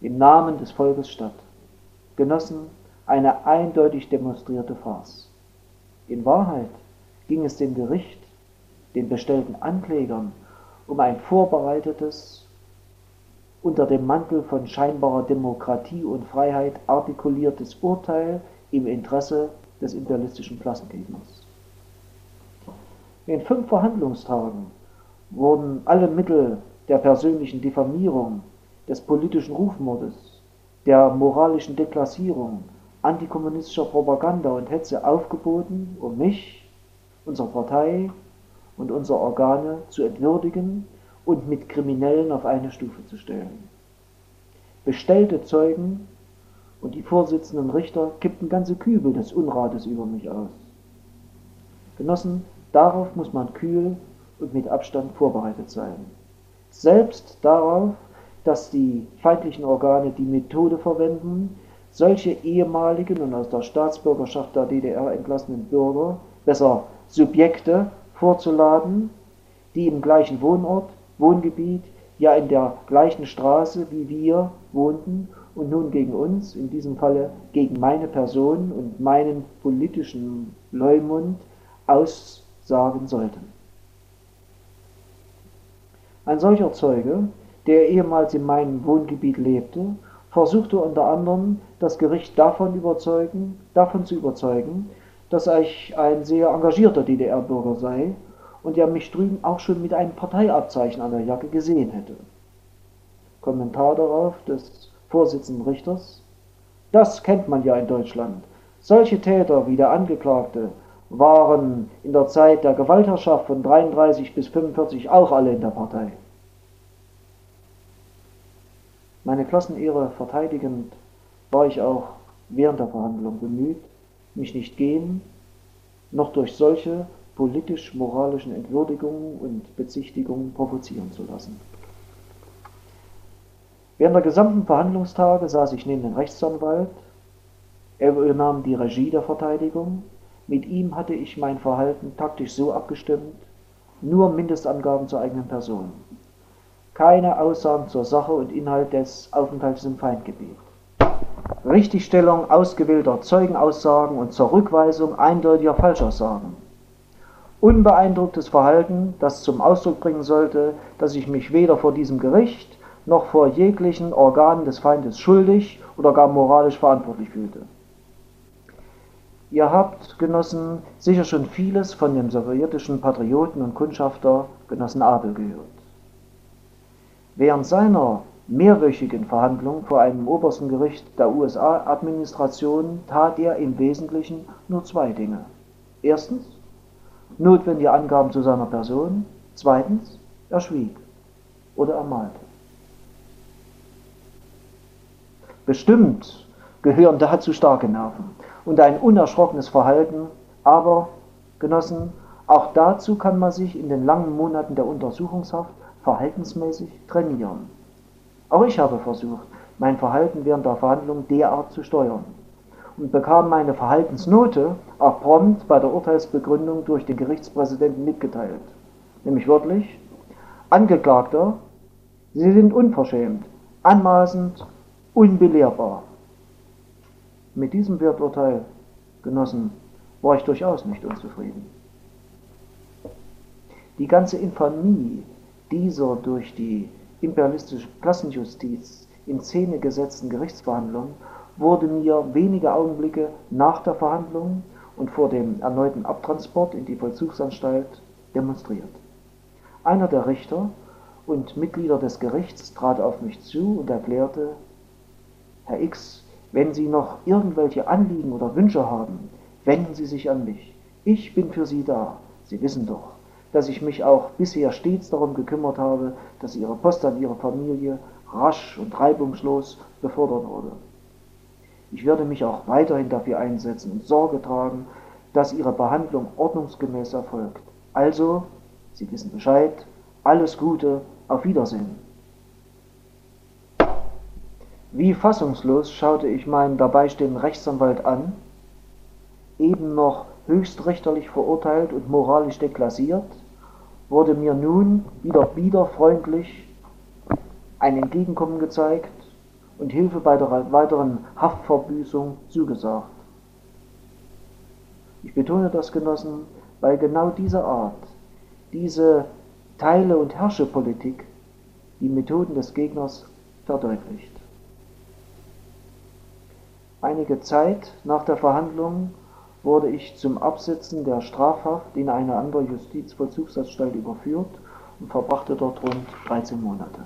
im Namen des Volkes statt. Genossen, eine eindeutig demonstrierte Farce. In Wahrheit ging es dem Gericht den bestellten Anklägern um ein vorbereitetes, unter dem Mantel von scheinbarer Demokratie und Freiheit artikuliertes Urteil im Interesse des imperialistischen Klassengegners. In fünf Verhandlungstagen wurden alle Mittel der persönlichen Diffamierung, des politischen Rufmordes, der moralischen Deklassierung, antikommunistischer Propaganda und Hetze aufgeboten, um mich, unsere Partei und unsere Organe zu entwürdigen und mit Kriminellen auf eine Stufe zu stellen. Bestellte Zeugen und die vorsitzenden Richter kippten ganze Kübel des Unrates über mich aus. Genossen, darauf muss man kühl und mit Abstand vorbereitet sein. Selbst darauf, dass die feindlichen Organe die Methode verwenden, solche ehemaligen und aus der Staatsbürgerschaft der DDR entlassenen Bürger, besser Subjekte vorzuladen, die im gleichen Wohnort, Wohngebiet, ja in der gleichen Straße wie wir wohnten und nun gegen uns, in diesem Falle gegen meine Person und meinen politischen Leumund, aussagen sollten. Ein solcher Zeuge, der ehemals in meinem Wohngebiet lebte, versuchte unter anderem das Gericht davon, überzeugen, davon zu überzeugen, dass ich ein sehr engagierter DDR-Bürger sei und er mich drüben auch schon mit einem Parteiabzeichen an der Jacke gesehen hätte. Kommentar darauf des Vorsitzenden Richters. Das kennt man ja in Deutschland. Solche Täter wie der Angeklagte waren in der Zeit der Gewaltherrschaft von 33 bis 45 auch alle in der Partei. Meine Klassenehre verteidigend war ich auch während der Verhandlung bemüht, mich nicht gehen, noch durch solche politisch-moralischen Entwürdigungen und Bezichtigungen provozieren zu lassen. Während der gesamten Verhandlungstage saß ich neben dem Rechtsanwalt. Er übernahm die Regie der Verteidigung. Mit ihm hatte ich mein Verhalten taktisch so abgestimmt, nur Mindestangaben zur eigenen Person. Keine Aussagen zur Sache und Inhalt des Aufenthalts im Feindgebiet. Richtigstellung ausgewählter Zeugenaussagen und zur Rückweisung eindeutiger Falschaussagen. Unbeeindrucktes Verhalten, das zum Ausdruck bringen sollte, dass ich mich weder vor diesem Gericht noch vor jeglichen Organen des Feindes schuldig oder gar moralisch verantwortlich fühlte. Ihr habt, Genossen, sicher schon vieles von dem sowjetischen Patrioten und Kundschafter Genossen Abel gehört. Während seiner mehrwöchigen Verhandlung vor einem obersten Gericht der USA-Administration tat er im Wesentlichen nur zwei Dinge. Erstens, notwendige Angaben zu seiner Person. Zweitens, er schwieg oder er malte. Bestimmt gehören dazu starke Nerven und ein unerschrockenes Verhalten, aber, Genossen, auch dazu kann man sich in den langen Monaten der Untersuchungshaft verhaltensmäßig trainieren. Auch ich habe versucht, mein Verhalten während der Verhandlung derart zu steuern und bekam meine Verhaltensnote auch prompt bei der Urteilsbegründung durch den Gerichtspräsidenten mitgeteilt. Nämlich wörtlich, Angeklagter, Sie sind unverschämt, anmaßend, unbelehrbar. Mit diesem Werturteil, Genossen, war ich durchaus nicht unzufrieden. Die ganze Infamie dieser durch die imperialistische Klassenjustiz in Szene gesetzten Gerichtsverhandlung wurde mir wenige Augenblicke nach der Verhandlung und vor dem erneuten Abtransport in die Vollzugsanstalt demonstriert. Einer der Richter und Mitglieder des Gerichts trat auf mich zu und erklärte, Herr X, wenn Sie noch irgendwelche Anliegen oder Wünsche haben, wenden Sie sich an mich. Ich bin für Sie da. Sie wissen doch, dass ich mich auch bisher stets darum gekümmert habe, dass Ihre Post an Ihre Familie rasch und reibungslos befördert wurde. Ich werde mich auch weiterhin dafür einsetzen und Sorge tragen, dass Ihre Behandlung ordnungsgemäß erfolgt. Also, Sie wissen Bescheid, alles Gute, auf Wiedersehen. Wie fassungslos schaute ich meinen dabeistehenden Rechtsanwalt an, eben noch höchstrichterlich verurteilt und moralisch deklassiert, wurde mir nun wieder freundlich ein Entgegenkommen gezeigt und Hilfe bei der weiteren Haftverbüßung zugesagt. Ich betone das, Genossen, weil genau diese Art, diese Teile- und Herrsche-Politik die Methoden des Gegners verdeutlicht. Einige Zeit nach der Verhandlung wurde ich zum Absitzen der Strafhaft in eine andere Justizvollzugsanstalt überführt und verbrachte dort rund 13 Monate.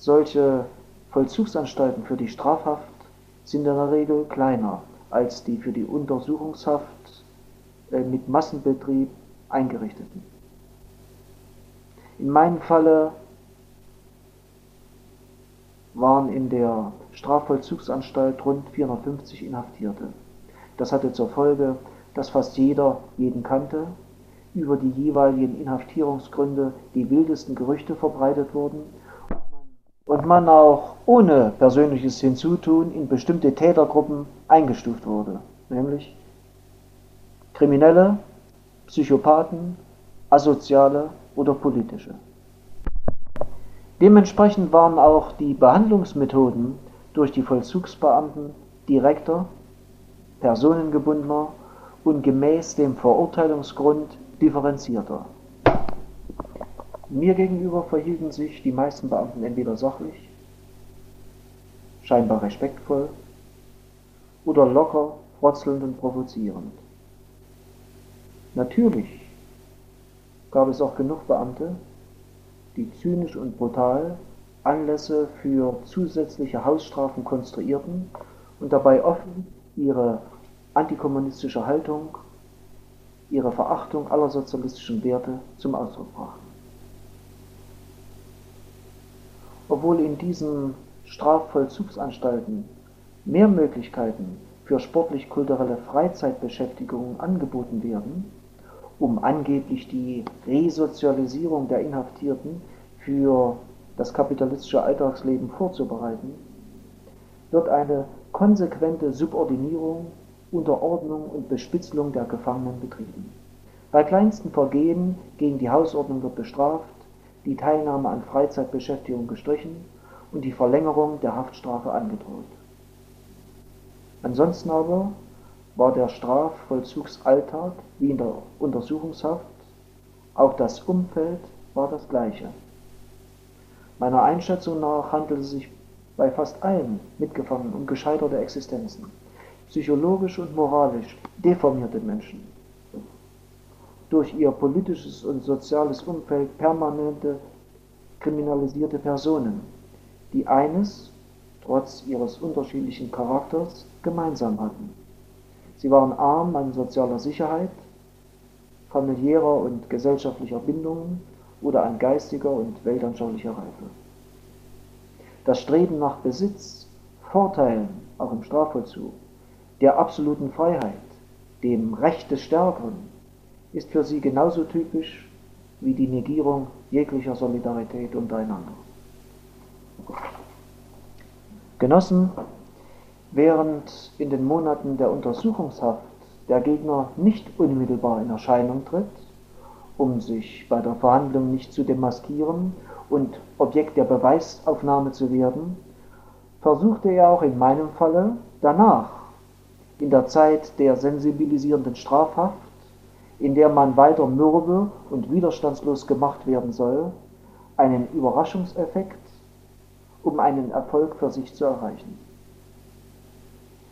Solche Vollzugsanstalten für die Strafhaft sind in der Regel kleiner als die für die Untersuchungshaft äh, mit Massenbetrieb eingerichteten. In meinem Falle waren in der Strafvollzugsanstalt rund 450 Inhaftierte. Das hatte zur Folge, dass fast jeder jeden kannte, über die jeweiligen Inhaftierungsgründe die wildesten Gerüchte verbreitet wurden und man auch ohne persönliches Hinzutun in bestimmte Tätergruppen eingestuft wurde, nämlich Kriminelle, Psychopathen, Asoziale oder politische. Dementsprechend waren auch die Behandlungsmethoden durch die Vollzugsbeamten direkter, personengebundener und gemäß dem Verurteilungsgrund differenzierter. Mir gegenüber verhielten sich die meisten Beamten entweder sachlich, scheinbar respektvoll oder locker, frotzelnd und provozierend. Natürlich gab es auch genug Beamte, die zynisch und brutal Anlässe für zusätzliche Hausstrafen konstruierten und dabei offen ihre antikommunistische Haltung, ihre Verachtung aller sozialistischen Werte zum Ausdruck brachten. Obwohl in diesen Strafvollzugsanstalten mehr Möglichkeiten für sportlich-kulturelle Freizeitbeschäftigungen angeboten werden, um angeblich die Resozialisierung der Inhaftierten für das kapitalistische Alltagsleben vorzubereiten, wird eine konsequente Subordinierung, Unterordnung und Bespitzelung der Gefangenen betrieben. Bei kleinsten Vergehen gegen die Hausordnung wird bestraft, die Teilnahme an Freizeitbeschäftigung gestrichen und die Verlängerung der Haftstrafe angedroht. Ansonsten aber war der Strafvollzugsalltag wie in der Untersuchungshaft, auch das Umfeld war das gleiche. Meiner Einschätzung nach handelte es sich bei fast allen Mitgefangenen um gescheiterte Existenzen, psychologisch und moralisch deformierte Menschen, durch ihr politisches und soziales Umfeld permanente kriminalisierte Personen, die eines, trotz ihres unterschiedlichen Charakters, gemeinsam hatten. Sie waren arm an sozialer Sicherheit, familiärer und gesellschaftlicher Bindungen oder an geistiger und weltanschaulicher Reife. Das Streben nach Besitz, Vorteilen, auch im Strafvollzug, der absoluten Freiheit, dem Recht des Stärkeren, ist für sie genauso typisch wie die Negierung jeglicher Solidarität untereinander. Genossen, während in den Monaten der Untersuchungshaft der Gegner nicht unmittelbar in Erscheinung tritt, um sich bei der Verhandlung nicht zu demaskieren und Objekt der Beweisaufnahme zu werden, versuchte er auch in meinem Falle danach, in der Zeit der sensibilisierenden Strafhaft, in der man weiter mürbe und widerstandslos gemacht werden soll, einen Überraschungseffekt, um einen Erfolg für sich zu erreichen.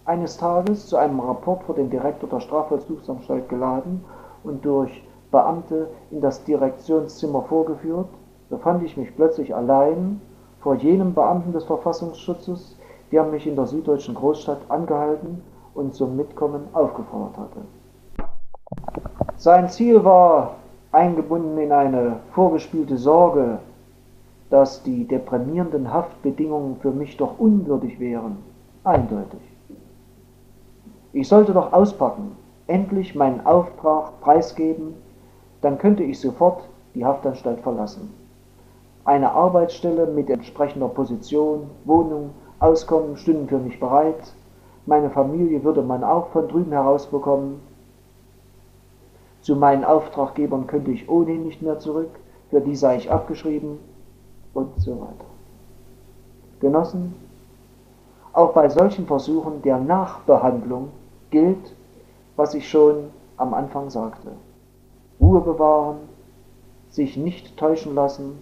Eines Tages zu einem Rapport vor den Direktor der Strafvollzugsanstalt geladen und durch Beamte in das Direktionszimmer vorgeführt, befand ich mich plötzlich allein vor jenem Beamten des Verfassungsschutzes, der mich in der süddeutschen Großstadt angehalten und zum Mitkommen aufgefordert hatte. Sein Ziel war, eingebunden in eine vorgespielte Sorge, dass die deprimierenden Haftbedingungen für mich doch unwürdig wären, eindeutig. Ich sollte doch auspacken, endlich meinen Auftrag preisgeben, dann könnte ich sofort die Haftanstalt verlassen. Eine Arbeitsstelle mit entsprechender Position, Wohnung, Auskommen stünden für mich bereit. Meine Familie würde man auch von drüben herausbekommen. Zu meinen Auftraggebern könnte ich ohnehin nicht mehr zurück, für die sei ich abgeschrieben und so weiter. Genossen, auch bei solchen Versuchen der Nachbehandlung gilt, was ich schon am Anfang sagte. Ruhe bewahren, sich nicht täuschen lassen,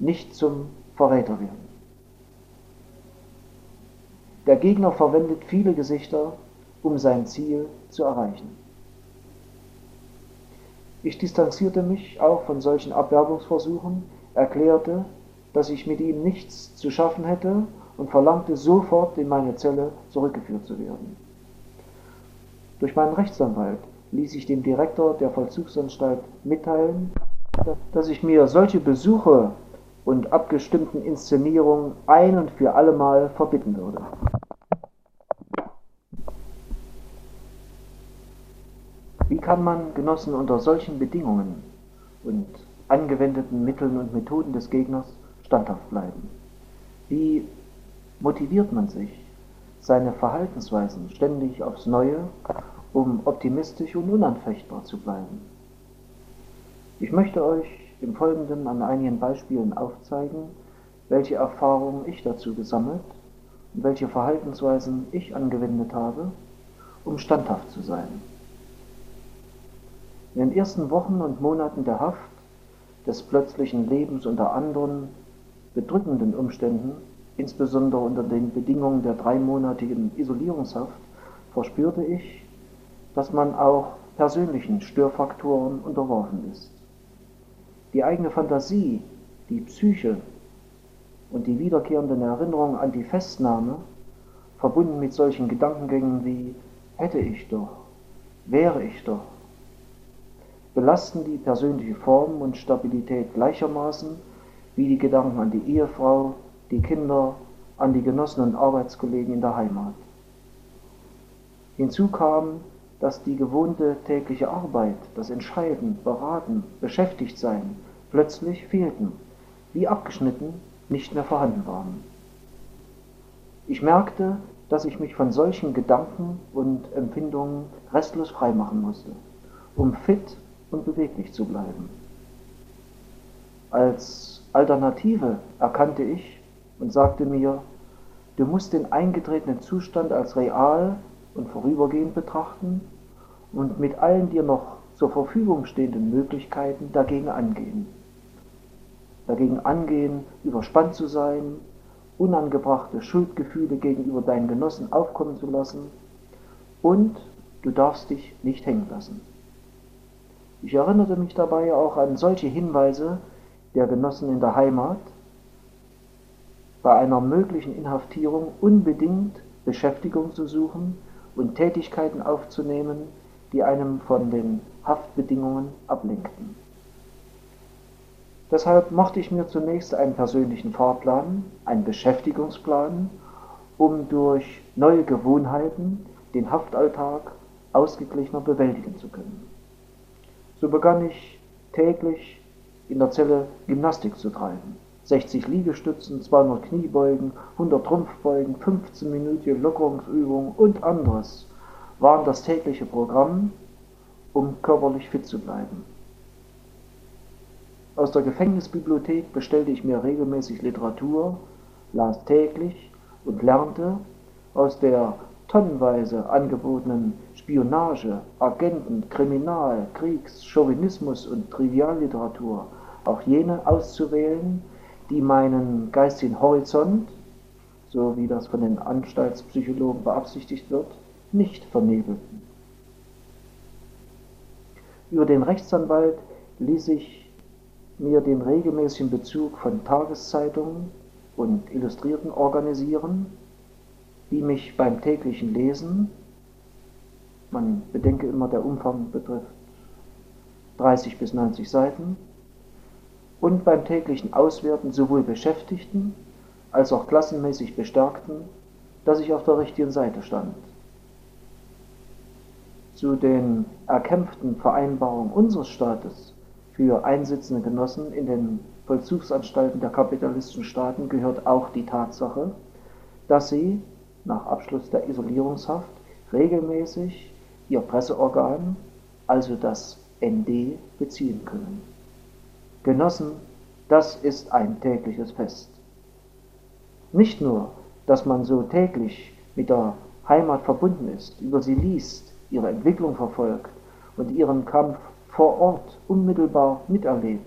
nicht zum Verräter werden. Der Gegner verwendet viele Gesichter, um sein Ziel zu erreichen. Ich distanzierte mich auch von solchen Abwerbungsversuchen, erklärte, dass ich mit ihm nichts zu schaffen hätte und verlangte sofort in meine Zelle zurückgeführt zu werden. Durch meinen Rechtsanwalt ließ ich dem Direktor der Vollzugsanstalt mitteilen, dass ich mir solche Besuche und abgestimmten Inszenierungen ein und für allemal verbitten würde. Wie kann man, Genossen, unter solchen Bedingungen und angewendeten Mitteln und Methoden des Gegners standhaft bleiben? Wie motiviert man sich, seine Verhaltensweisen ständig aufs Neue, um optimistisch und unanfechtbar zu bleiben? Ich möchte euch im Folgenden an einigen Beispielen aufzeigen, welche Erfahrungen ich dazu gesammelt und welche Verhaltensweisen ich angewendet habe, um standhaft zu sein. In den ersten Wochen und Monaten der Haft, des plötzlichen Lebens unter anderen bedrückenden Umständen, insbesondere unter den Bedingungen der dreimonatigen Isolierungshaft, verspürte ich, dass man auch persönlichen Störfaktoren unterworfen ist. Die eigene Fantasie, die Psyche und die wiederkehrenden Erinnerungen an die Festnahme, verbunden mit solchen Gedankengängen wie hätte ich doch, wäre ich doch, belasten die persönliche Form und Stabilität gleichermaßen wie die Gedanken an die Ehefrau, die Kinder, an die Genossen und Arbeitskollegen in der Heimat. Hinzu kam, dass die gewohnte tägliche Arbeit, das Entscheiden, Beraten, Beschäftigtsein plötzlich fehlten, wie abgeschnitten, nicht mehr vorhanden waren. Ich merkte, dass ich mich von solchen Gedanken und Empfindungen restlos freimachen musste, um fit und beweglich zu bleiben. Als Alternative erkannte ich und sagte mir, du musst den eingetretenen Zustand als real und vorübergehend betrachten und mit allen dir noch zur Verfügung stehenden Möglichkeiten dagegen angehen. Dagegen angehen, überspannt zu sein, unangebrachte Schuldgefühle gegenüber deinen Genossen aufkommen zu lassen und du darfst dich nicht hängen lassen. Ich erinnerte mich dabei auch an solche Hinweise der Genossen in der Heimat, bei einer möglichen Inhaftierung unbedingt Beschäftigung zu suchen und Tätigkeiten aufzunehmen, die einem von den Haftbedingungen ablenkten. Deshalb machte ich mir zunächst einen persönlichen Fahrplan, einen Beschäftigungsplan, um durch neue Gewohnheiten den Haftalltag ausgeglichener bewältigen zu können. So begann ich täglich in der Zelle Gymnastik zu treiben. 60 Liegestützen, 200 Kniebeugen, 100 Trumpfbeugen, 15 Minuten Lockerungsübungen und anderes waren das tägliche Programm, um körperlich fit zu bleiben. Aus der Gefängnisbibliothek bestellte ich mir regelmäßig Literatur, las täglich und lernte aus der tonnenweise angebotenen Spionage, Agenten, Kriminal, Kriegs, Chauvinismus und Trivialliteratur auch jene auszuwählen, die meinen geistigen Horizont, so wie das von den Anstaltspsychologen beabsichtigt wird, nicht vernebelten. Über den Rechtsanwalt ließ ich mir den regelmäßigen Bezug von Tageszeitungen und Illustrierten organisieren, die mich beim täglichen Lesen, man bedenke immer, der Umfang betrifft 30 bis 90 Seiten, und beim täglichen Auswerten sowohl beschäftigten als auch klassenmäßig bestärkten, dass ich auf der richtigen Seite stand. Zu den erkämpften Vereinbarungen unseres Staates für einsitzende Genossen in den Vollzugsanstalten der kapitalistischen Staaten gehört auch die Tatsache, dass sie nach Abschluss der Isolierungshaft regelmäßig ihr Presseorgan, also das ND, beziehen können. Genossen, das ist ein tägliches Fest. Nicht nur, dass man so täglich mit der Heimat verbunden ist, über sie liest, ihre Entwicklung verfolgt und ihren Kampf vor Ort unmittelbar miterlebt.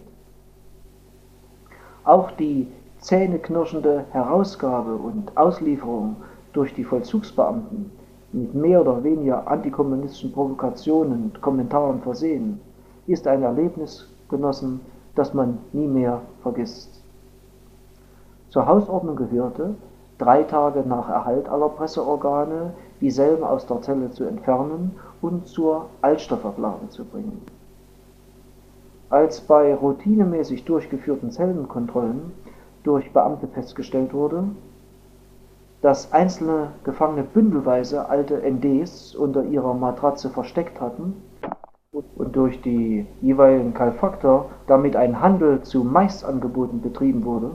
Auch die zähneknirschende Herausgabe und Auslieferung durch die Vollzugsbeamten mit mehr oder weniger antikommunistischen Provokationen und Kommentaren versehen, ist ein Erlebnis, Genossen, das man nie mehr vergisst. Zur Hausordnung gehörte, drei Tage nach Erhalt aller Presseorgane dieselben aus der Zelle zu entfernen und zur Altstoffablage zu bringen. Als bei routinemäßig durchgeführten Zellenkontrollen durch Beamte festgestellt wurde, dass einzelne Gefangene bündelweise alte NDs unter ihrer Matratze versteckt hatten, und durch die jeweiligen Kalfaktor damit ein Handel zu Maisangeboten betrieben wurde,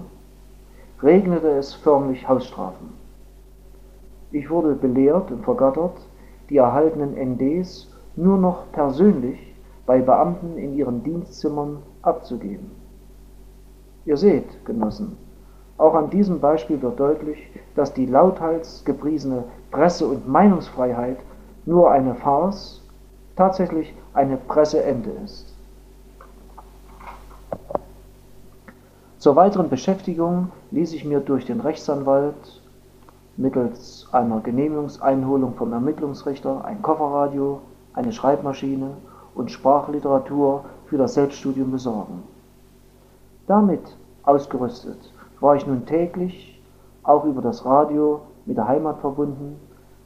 regnete es förmlich Hausstrafen. Ich wurde belehrt und vergattert, die erhaltenen NDs nur noch persönlich bei Beamten in ihren Dienstzimmern abzugeben. Ihr seht, Genossen, auch an diesem Beispiel wird deutlich, dass die lauthals gepriesene Presse- und Meinungsfreiheit nur eine Farce, tatsächlich eine Presseente ist. Zur weiteren Beschäftigung ließ ich mir durch den Rechtsanwalt mittels einer Genehmigungseinholung vom Ermittlungsrichter ein Kofferradio, eine Schreibmaschine und Sprachliteratur für das Selbststudium besorgen. Damit ausgerüstet war ich nun täglich auch über das Radio mit der Heimat verbunden,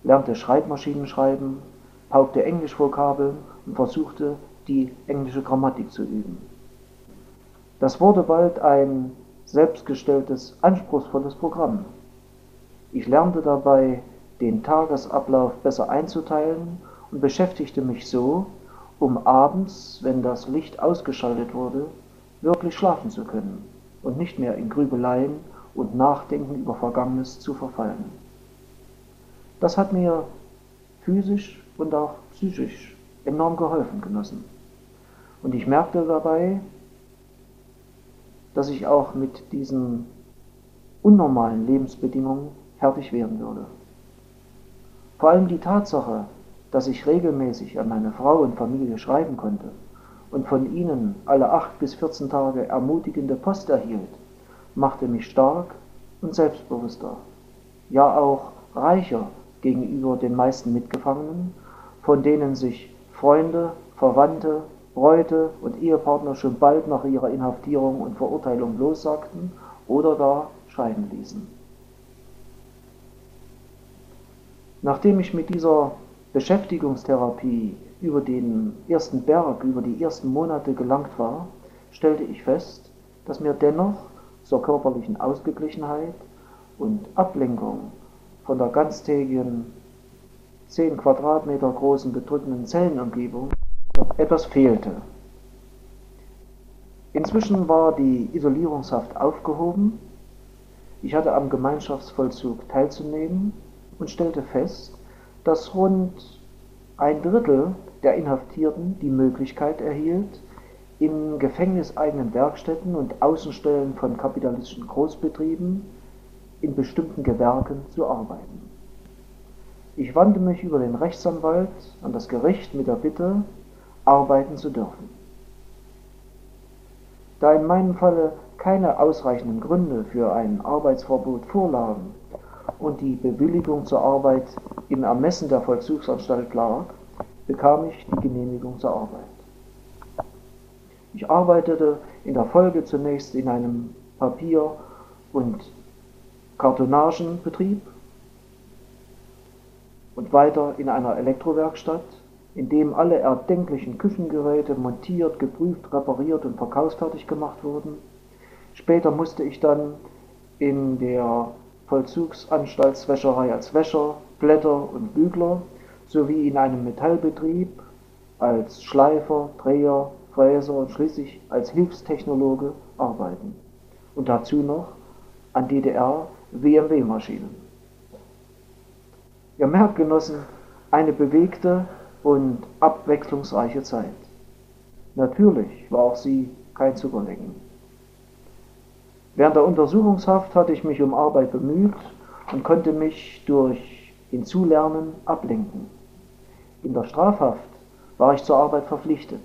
lernte Schreibmaschinen schreiben, paukte Englischvokabeln und versuchte, die englische Grammatik zu üben. Das wurde bald ein selbstgestelltes, anspruchsvolles Programm. Ich lernte dabei, den Tagesablauf besser einzuteilen und beschäftigte mich so, um abends, wenn das Licht ausgeschaltet wurde, wirklich schlafen zu können und nicht mehr in Grübeleien und Nachdenken über Vergangenes zu verfallen. Das hat mir physisch und auch psychisch enorm geholfen, Genossen. Und ich merkte dabei, dass ich auch mit diesen unnormalen Lebensbedingungen fertig werden würde. Vor allem die Tatsache, dass ich regelmäßig an meine Frau und Familie schreiben konnte und von ihnen alle acht bis 14 Tage ermutigende Post erhielt, machte mich stark und selbstbewusster, ja auch reicher gegenüber den meisten Mitgefangenen, von denen sich Freunde, Verwandte, Bräute und Ehepartner schon bald nach ihrer Inhaftierung und Verurteilung lossagten oder gar scheiden ließen. Nachdem ich mit dieser Beschäftigungstherapie über den ersten Berg, über die ersten Monate gelangt war, stellte ich fest, dass mir dennoch zur körperlichen Ausgeglichenheit und Ablenkung von der ganztägigen 10 Quadratmeter großen bedrückenden Zellenumgebung etwas fehlte. Inzwischen war die Isolierungshaft aufgehoben. Ich hatte am Gemeinschaftsvollzug teilzunehmen und stellte fest, dass rund ein Drittel der Inhaftierten die Möglichkeit erhielt, in gefängniseigenen Werkstätten und Außenstellen von kapitalistischen Großbetrieben in bestimmten Gewerken zu arbeiten. Ich wandte mich über den Rechtsanwalt an das Gericht mit der Bitte, arbeiten zu dürfen. Da in meinem Falle keine ausreichenden Gründe für ein Arbeitsverbot vorlagen und die Bewilligung zur Arbeit im Ermessen der Vollzugsanstalt lag, bekam ich die Genehmigung zur Arbeit. Ich arbeitete in der Folge zunächst in einem Papier- und Kartonagenbetrieb und weiter in einer Elektrowerkstatt, in dem alle erdenklichen Küchengeräte montiert, geprüft, repariert und verkaufsfertig gemacht wurden. Später musste ich dann in der Vollzugsanstaltswäscherei als Wäscher, Blätter und Bügler sowie in einem Metallbetrieb als Schleifer, Dreher, Fräser und schließlich als Hilfstechnologe arbeiten und dazu noch an DDR-WMW-Maschinen. Ihr merkt, Genossen, eine bewegte und abwechslungsreiche Zeit. Natürlich war auch sie kein Zuckerlecken. Während der Untersuchungshaft hatte ich mich um Arbeit bemüht und konnte mich durch Hinzulernen ablenken. In der Strafhaft war ich zur Arbeit verpflichtet,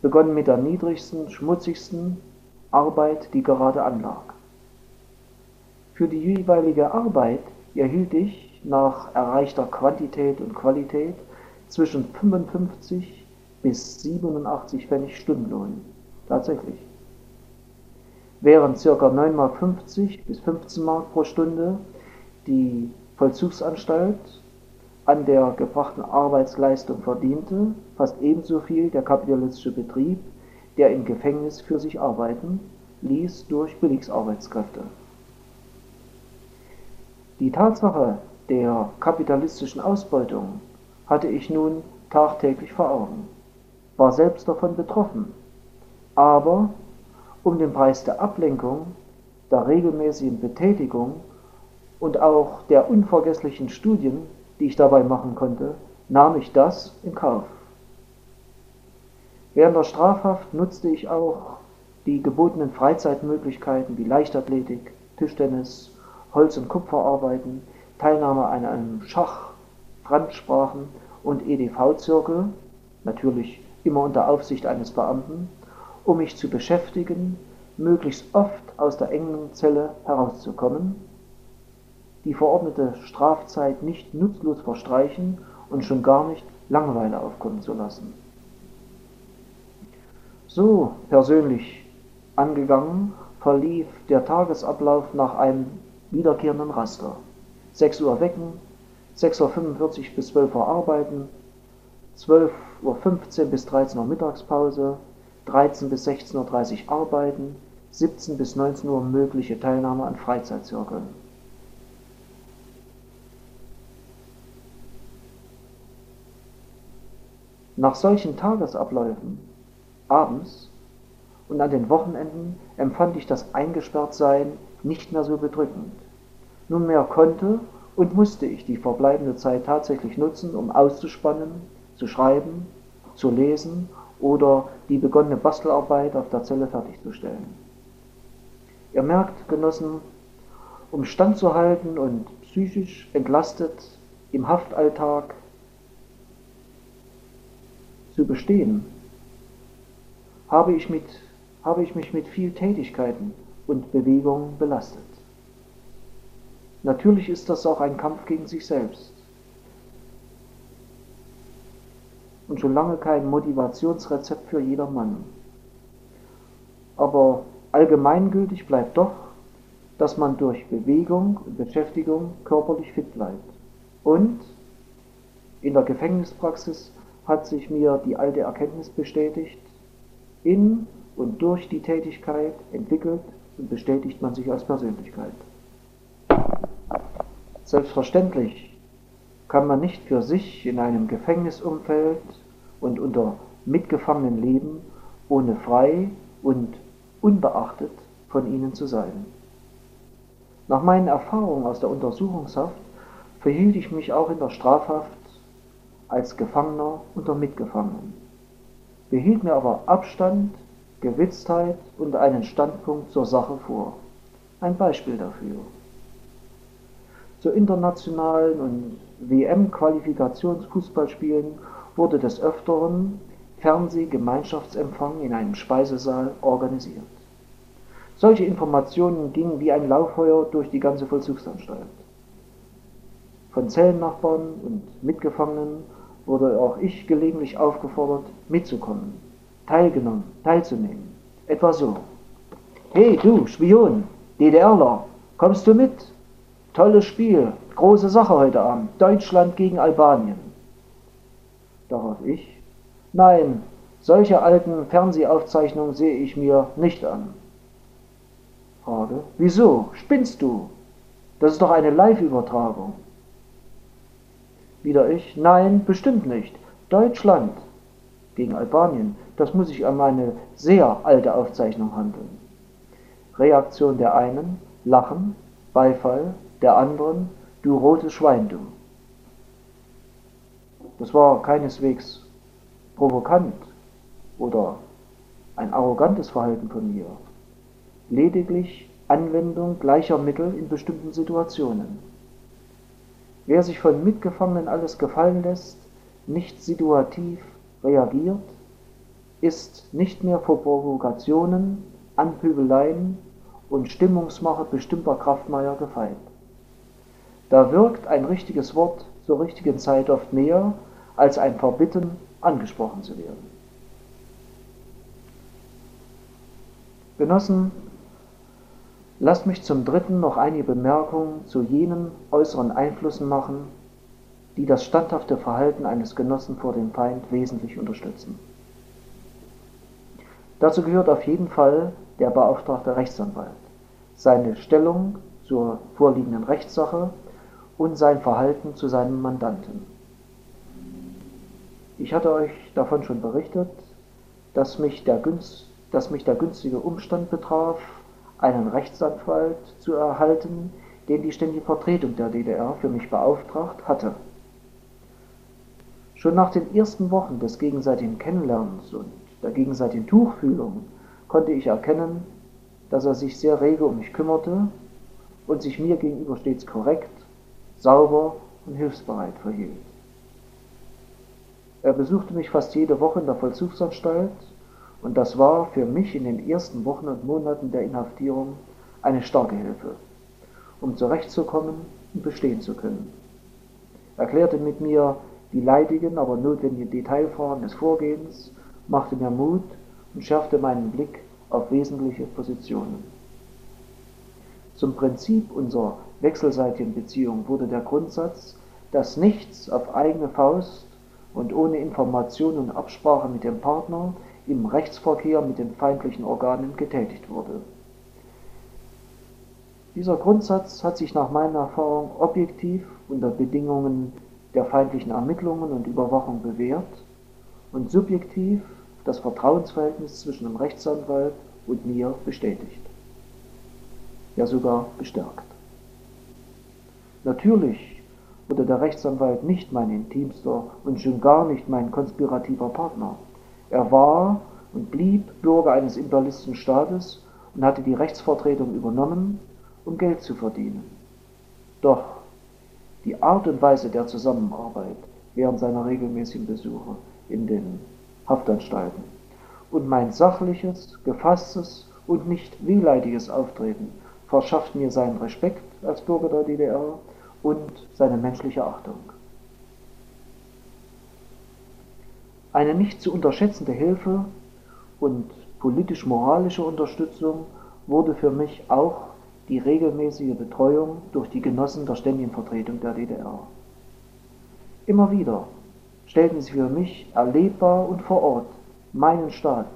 begonnen mit der niedrigsten, schmutzigsten Arbeit, die gerade anlag. Für die jeweilige Arbeit erhielt ich nach erreichter Quantität und Qualität zwischen 55 bis 87 Pfennig Stundenlohn. Tatsächlich während ca. 9,50 Mark bis 15 Mark pro Stunde die Vollzugsanstalt an der gebrachten Arbeitsleistung verdiente, fast ebenso viel der kapitalistische Betrieb, der im Gefängnis für sich arbeiten ließ durch Billigsarbeitskräfte. Die Tatsache der kapitalistischen Ausbeutung hatte ich nun tagtäglich vor Augen, war selbst davon betroffen, aber um den Preis der Ablenkung, der regelmäßigen Betätigung und auch der unvergesslichen Studien, die ich dabei machen konnte, nahm ich das in Kauf. Während der Strafhaft nutzte ich auch die gebotenen Freizeitmöglichkeiten wie Leichtathletik, Tischtennis, Holz- und Kupferarbeiten, Teilnahme an einem Schach, Fremdsprachen und EDV-Zirkel, natürlich immer unter Aufsicht eines Beamten, um mich zu beschäftigen, möglichst oft aus der engen Zelle herauszukommen, die verordnete Strafzeit nicht nutzlos verstreichen und schon gar nicht Langeweile aufkommen zu lassen. So persönlich angegangen verlief der Tagesablauf nach einem wiederkehrenden Raster. 6 Uhr wecken, 6.45 Uhr bis 12 Uhr arbeiten, 12.15 Uhr bis 13 Uhr Mittagspause, 13 bis 16.30 Uhr arbeiten, 17 bis 19 Uhr mögliche Teilnahme an Freizeitzirkeln. Nach solchen Tagesabläufen, abends und an den Wochenenden empfand ich das Eingesperrtsein nicht mehr so bedrückend. Nunmehr konnte und musste ich die verbleibende Zeit tatsächlich nutzen, um auszuspannen, zu schreiben, zu lesen oder die begonnene Bastelarbeit auf der Zelle fertigzustellen. Ihr merkt, Genossen, um standzuhalten und psychisch entlastet im Haftalltag zu bestehen, habe ich, mit, habe ich mich mit viel Tätigkeiten und Bewegung belastet. Natürlich ist das auch ein Kampf gegen sich selbst. Und schon lange kein Motivationsrezept für jedermann. Aber allgemeingültig bleibt doch, dass man durch Bewegung und Beschäftigung körperlich fit bleibt. Und in der Gefängnispraxis hat sich mir die alte Erkenntnis bestätigt, in und durch die Tätigkeit entwickelt und bestätigt man sich als Persönlichkeit. Selbstverständlich kann man nicht für sich in einem Gefängnisumfeld und unter Mitgefangenen leben, ohne frei und unbeachtet von ihnen zu sein. Nach meinen Erfahrungen aus der Untersuchungshaft verhielt ich mich auch in der Strafhaft als Gefangener unter Mitgefangenen, behielt mir aber Abstand, Gewitztheit und einen Standpunkt zur Sache vor. Ein Beispiel dafür. Zu internationalen und WM-Qualifikationsfußballspielen wurde des Öfteren Fernsehgemeinschaftsempfang in einem Speisesaal organisiert. Solche Informationen gingen wie ein Lauffeuer durch die ganze Vollzugsanstalt. Von Zellennachbarn und Mitgefangenen wurde auch ich gelegentlich aufgefordert, mitzukommen, teilgenommen, teilzunehmen. Etwa so. Hey du, Spion, DDRler, kommst du mit? Tolles Spiel, große Sache heute Abend, Deutschland gegen Albanien. Darauf ich, nein, solche alten Fernsehaufzeichnungen sehe ich mir nicht an. Frage, wieso, spinnst du? Das ist doch eine Live-Übertragung. Wieder ich, nein, bestimmt nicht. Deutschland gegen Albanien, das muss sich um eine sehr alte Aufzeichnung handeln. Reaktion der einen, Lachen, Beifall, der anderen, du rotes Schwein, du. Das war keineswegs provokant oder ein arrogantes Verhalten von mir, lediglich Anwendung gleicher Mittel in bestimmten Situationen. Wer sich von Mitgefangenen alles gefallen lässt, nicht situativ reagiert, ist nicht mehr vor Provokationen, Anpöbeleien und Stimmungsmache bestimmter Kraftmeier gefeit. Da wirkt ein richtiges Wort zur richtigen Zeit oft mehr, als ein Verbitten angesprochen zu werden. Genossen, Lasst mich zum Dritten noch einige Bemerkungen zu jenen äußeren Einflüssen machen, die das standhafte Verhalten eines Genossen vor dem Feind wesentlich unterstützen. Dazu gehört auf jeden Fall der beauftragte Rechtsanwalt, seine Stellung zur vorliegenden Rechtssache und sein Verhalten zu seinem Mandanten. Ich hatte euch davon schon berichtet, dass mich der, günst, dass mich der günstige Umstand betraf, einen Rechtsanwalt zu erhalten, den die Ständige Vertretung der DDR für mich beauftragt hatte. Schon nach den ersten Wochen des gegenseitigen Kennenlernens und der gegenseitigen Tuchfühlung konnte ich erkennen, dass er sich sehr rege um mich kümmerte und sich mir gegenüber stets korrekt, sauber und hilfsbereit verhielt. Er besuchte mich fast jede Woche in der Vollzugsanstalt und das war für mich in den ersten Wochen und Monaten der Inhaftierung eine starke Hilfe, um zurechtzukommen und bestehen zu können. Er erklärte mit mir die leidigen, aber notwendigen Detailfragen des Vorgehens, machte mir Mut und schärfte meinen Blick auf wesentliche Positionen. Zum Prinzip unserer wechselseitigen Beziehung wurde der Grundsatz, dass nichts auf eigene Faust und ohne Information und Absprache mit dem Partner im Rechtsverkehr mit den feindlichen Organen getätigt wurde. Dieser Grundsatz hat sich nach meiner Erfahrung objektiv unter Bedingungen der feindlichen Ermittlungen und Überwachung bewährt und subjektiv das Vertrauensverhältnis zwischen dem Rechtsanwalt und mir bestätigt, ja sogar bestärkt. Natürlich wurde der Rechtsanwalt nicht mein intimster und schon gar nicht mein konspirativer Partner. Er war und blieb Bürger eines Imperialistenstaates und hatte die Rechtsvertretung übernommen, um Geld zu verdienen. Doch die Art und Weise der Zusammenarbeit während seiner regelmäßigen Besuche in den Haftanstalten und mein sachliches, gefasstes und nicht wehleidiges Auftreten verschafft mir seinen Respekt als Bürger der DDR und seine menschliche Achtung. Eine nicht zu unterschätzende Hilfe und politisch-moralische Unterstützung wurde für mich auch die regelmäßige Betreuung durch die Genossen der Ständigen Vertretung der DDR. Immer wieder stellten sie für mich erlebbar und vor Ort meinen Staat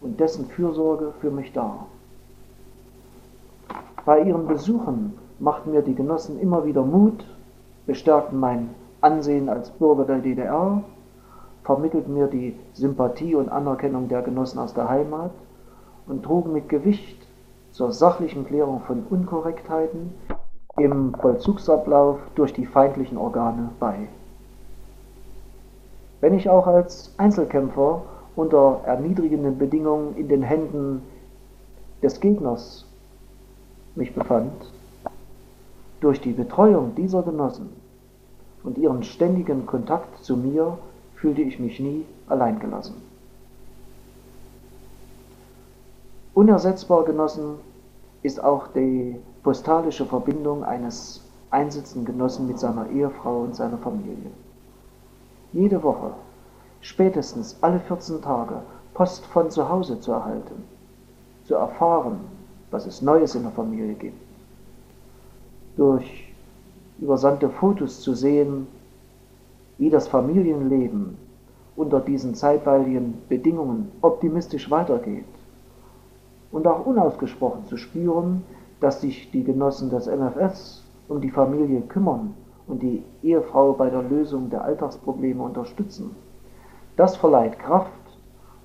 und dessen Fürsorge für mich dar. Bei ihren Besuchen machten mir die Genossen immer wieder Mut, bestärkten mein Ansehen als Bürger der DDR, vermittelten mir die Sympathie und Anerkennung der Genossen aus der Heimat und trugen mit Gewicht zur sachlichen Klärung von Unkorrektheiten im Vollzugsablauf durch die feindlichen Organe bei. Wenn ich auch als Einzelkämpfer unter erniedrigenden Bedingungen in den Händen des Gegners mich befand, durch die Betreuung dieser Genossen und ihren ständigen Kontakt zu mir fühlte ich mich nie alleingelassen. Unersetzbar genossen ist auch die postalische Verbindung eines einsitzenden Genossen mit seiner Ehefrau und seiner Familie. Jede Woche, spätestens alle 14 Tage, Post von zu Hause zu erhalten, zu erfahren, was es Neues in der Familie gibt, durch übersandte Fotos zu sehen, wie das Familienleben unter diesen zeitweiligen Bedingungen optimistisch weitergeht und auch unausgesprochen zu spüren, dass sich die Genossen des MFS um die Familie kümmern und die Ehefrau bei der Lösung der Alltagsprobleme unterstützen. Das verleiht Kraft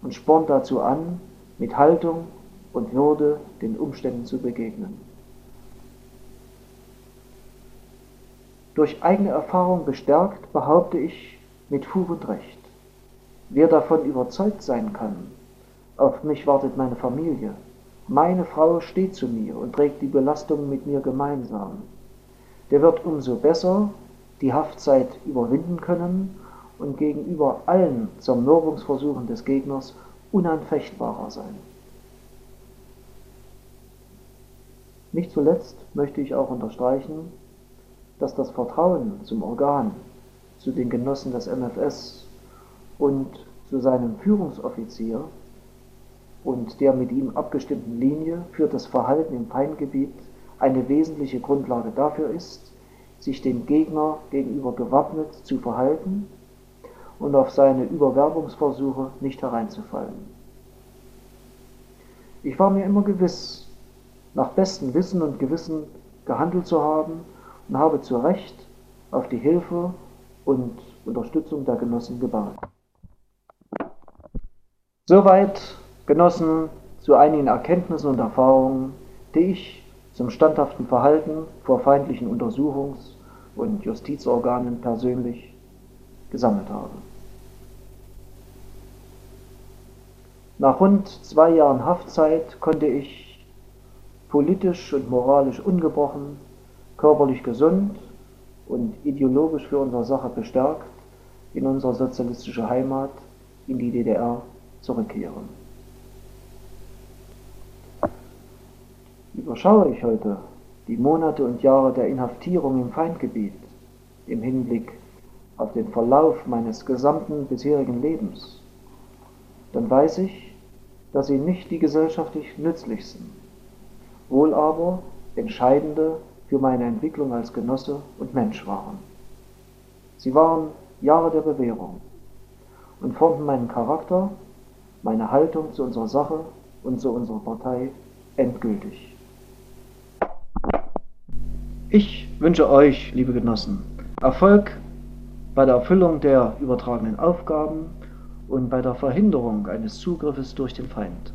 und spornt dazu an, mit Haltung und Würde den Umständen zu begegnen. Durch eigene Erfahrung bestärkt behaupte ich mit Fug und Recht, wer davon überzeugt sein kann, auf mich wartet meine Familie, meine Frau steht zu mir und trägt die Belastung mit mir gemeinsam. Der wird umso besser die Haftzeit überwinden können und gegenüber allen Zermürbungsversuchen des Gegners unanfechtbarer sein. Nicht zuletzt möchte ich auch unterstreichen, dass das Vertrauen zum Organ, zu den Genossen des MFS und zu seinem Führungsoffizier und der mit ihm abgestimmten Linie für das Verhalten im Feindgebiet eine wesentliche Grundlage dafür ist, sich dem Gegner gegenüber gewappnet zu verhalten und auf seine Überwerbungsversuche nicht hereinzufallen. Ich war mir immer gewiss, nach bestem Wissen und Gewissen gehandelt zu haben und habe zu Recht auf die Hilfe und Unterstützung der Genossen gebaut. Soweit Genossen zu einigen Erkenntnissen und Erfahrungen, die ich zum standhaften Verhalten vor feindlichen Untersuchungs- und Justizorganen persönlich gesammelt habe. Nach rund zwei Jahren Haftzeit konnte ich politisch und moralisch ungebrochen, körperlich gesund und ideologisch für unsere Sache bestärkt in unsere sozialistische Heimat, in die DDR, zurückkehren. Überschaue ich heute die Monate und Jahre der Inhaftierung im Feindgebiet im Hinblick auf den Verlauf meines gesamten bisherigen Lebens, dann weiß ich, dass sie nicht die gesellschaftlich nützlichsten, wohl aber entscheidende für meine Entwicklung als Genosse und Mensch waren. Sie waren Jahre der Bewährung und formten meinen Charakter, meine Haltung zu unserer Sache und zu unserer Partei endgültig. Ich wünsche euch, liebe Genossen, Erfolg bei der Erfüllung der übertragenen Aufgaben und bei der Verhinderung eines Zugriffes durch den Feind.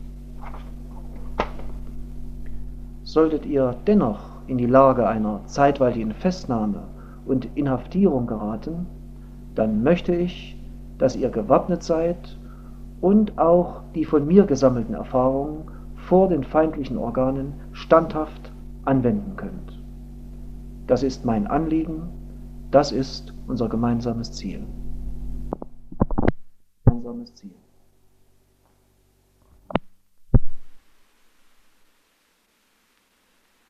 Solltet ihr dennoch in die Lage einer zeitweiligen Festnahme und Inhaftierung geraten, dann möchte ich, dass ihr gewappnet seid und auch die von mir gesammelten Erfahrungen vor den feindlichen Organen standhaft anwenden könnt. Das ist mein Anliegen, Das ist unser gemeinsames Ziel. Gemeinsames Ziel.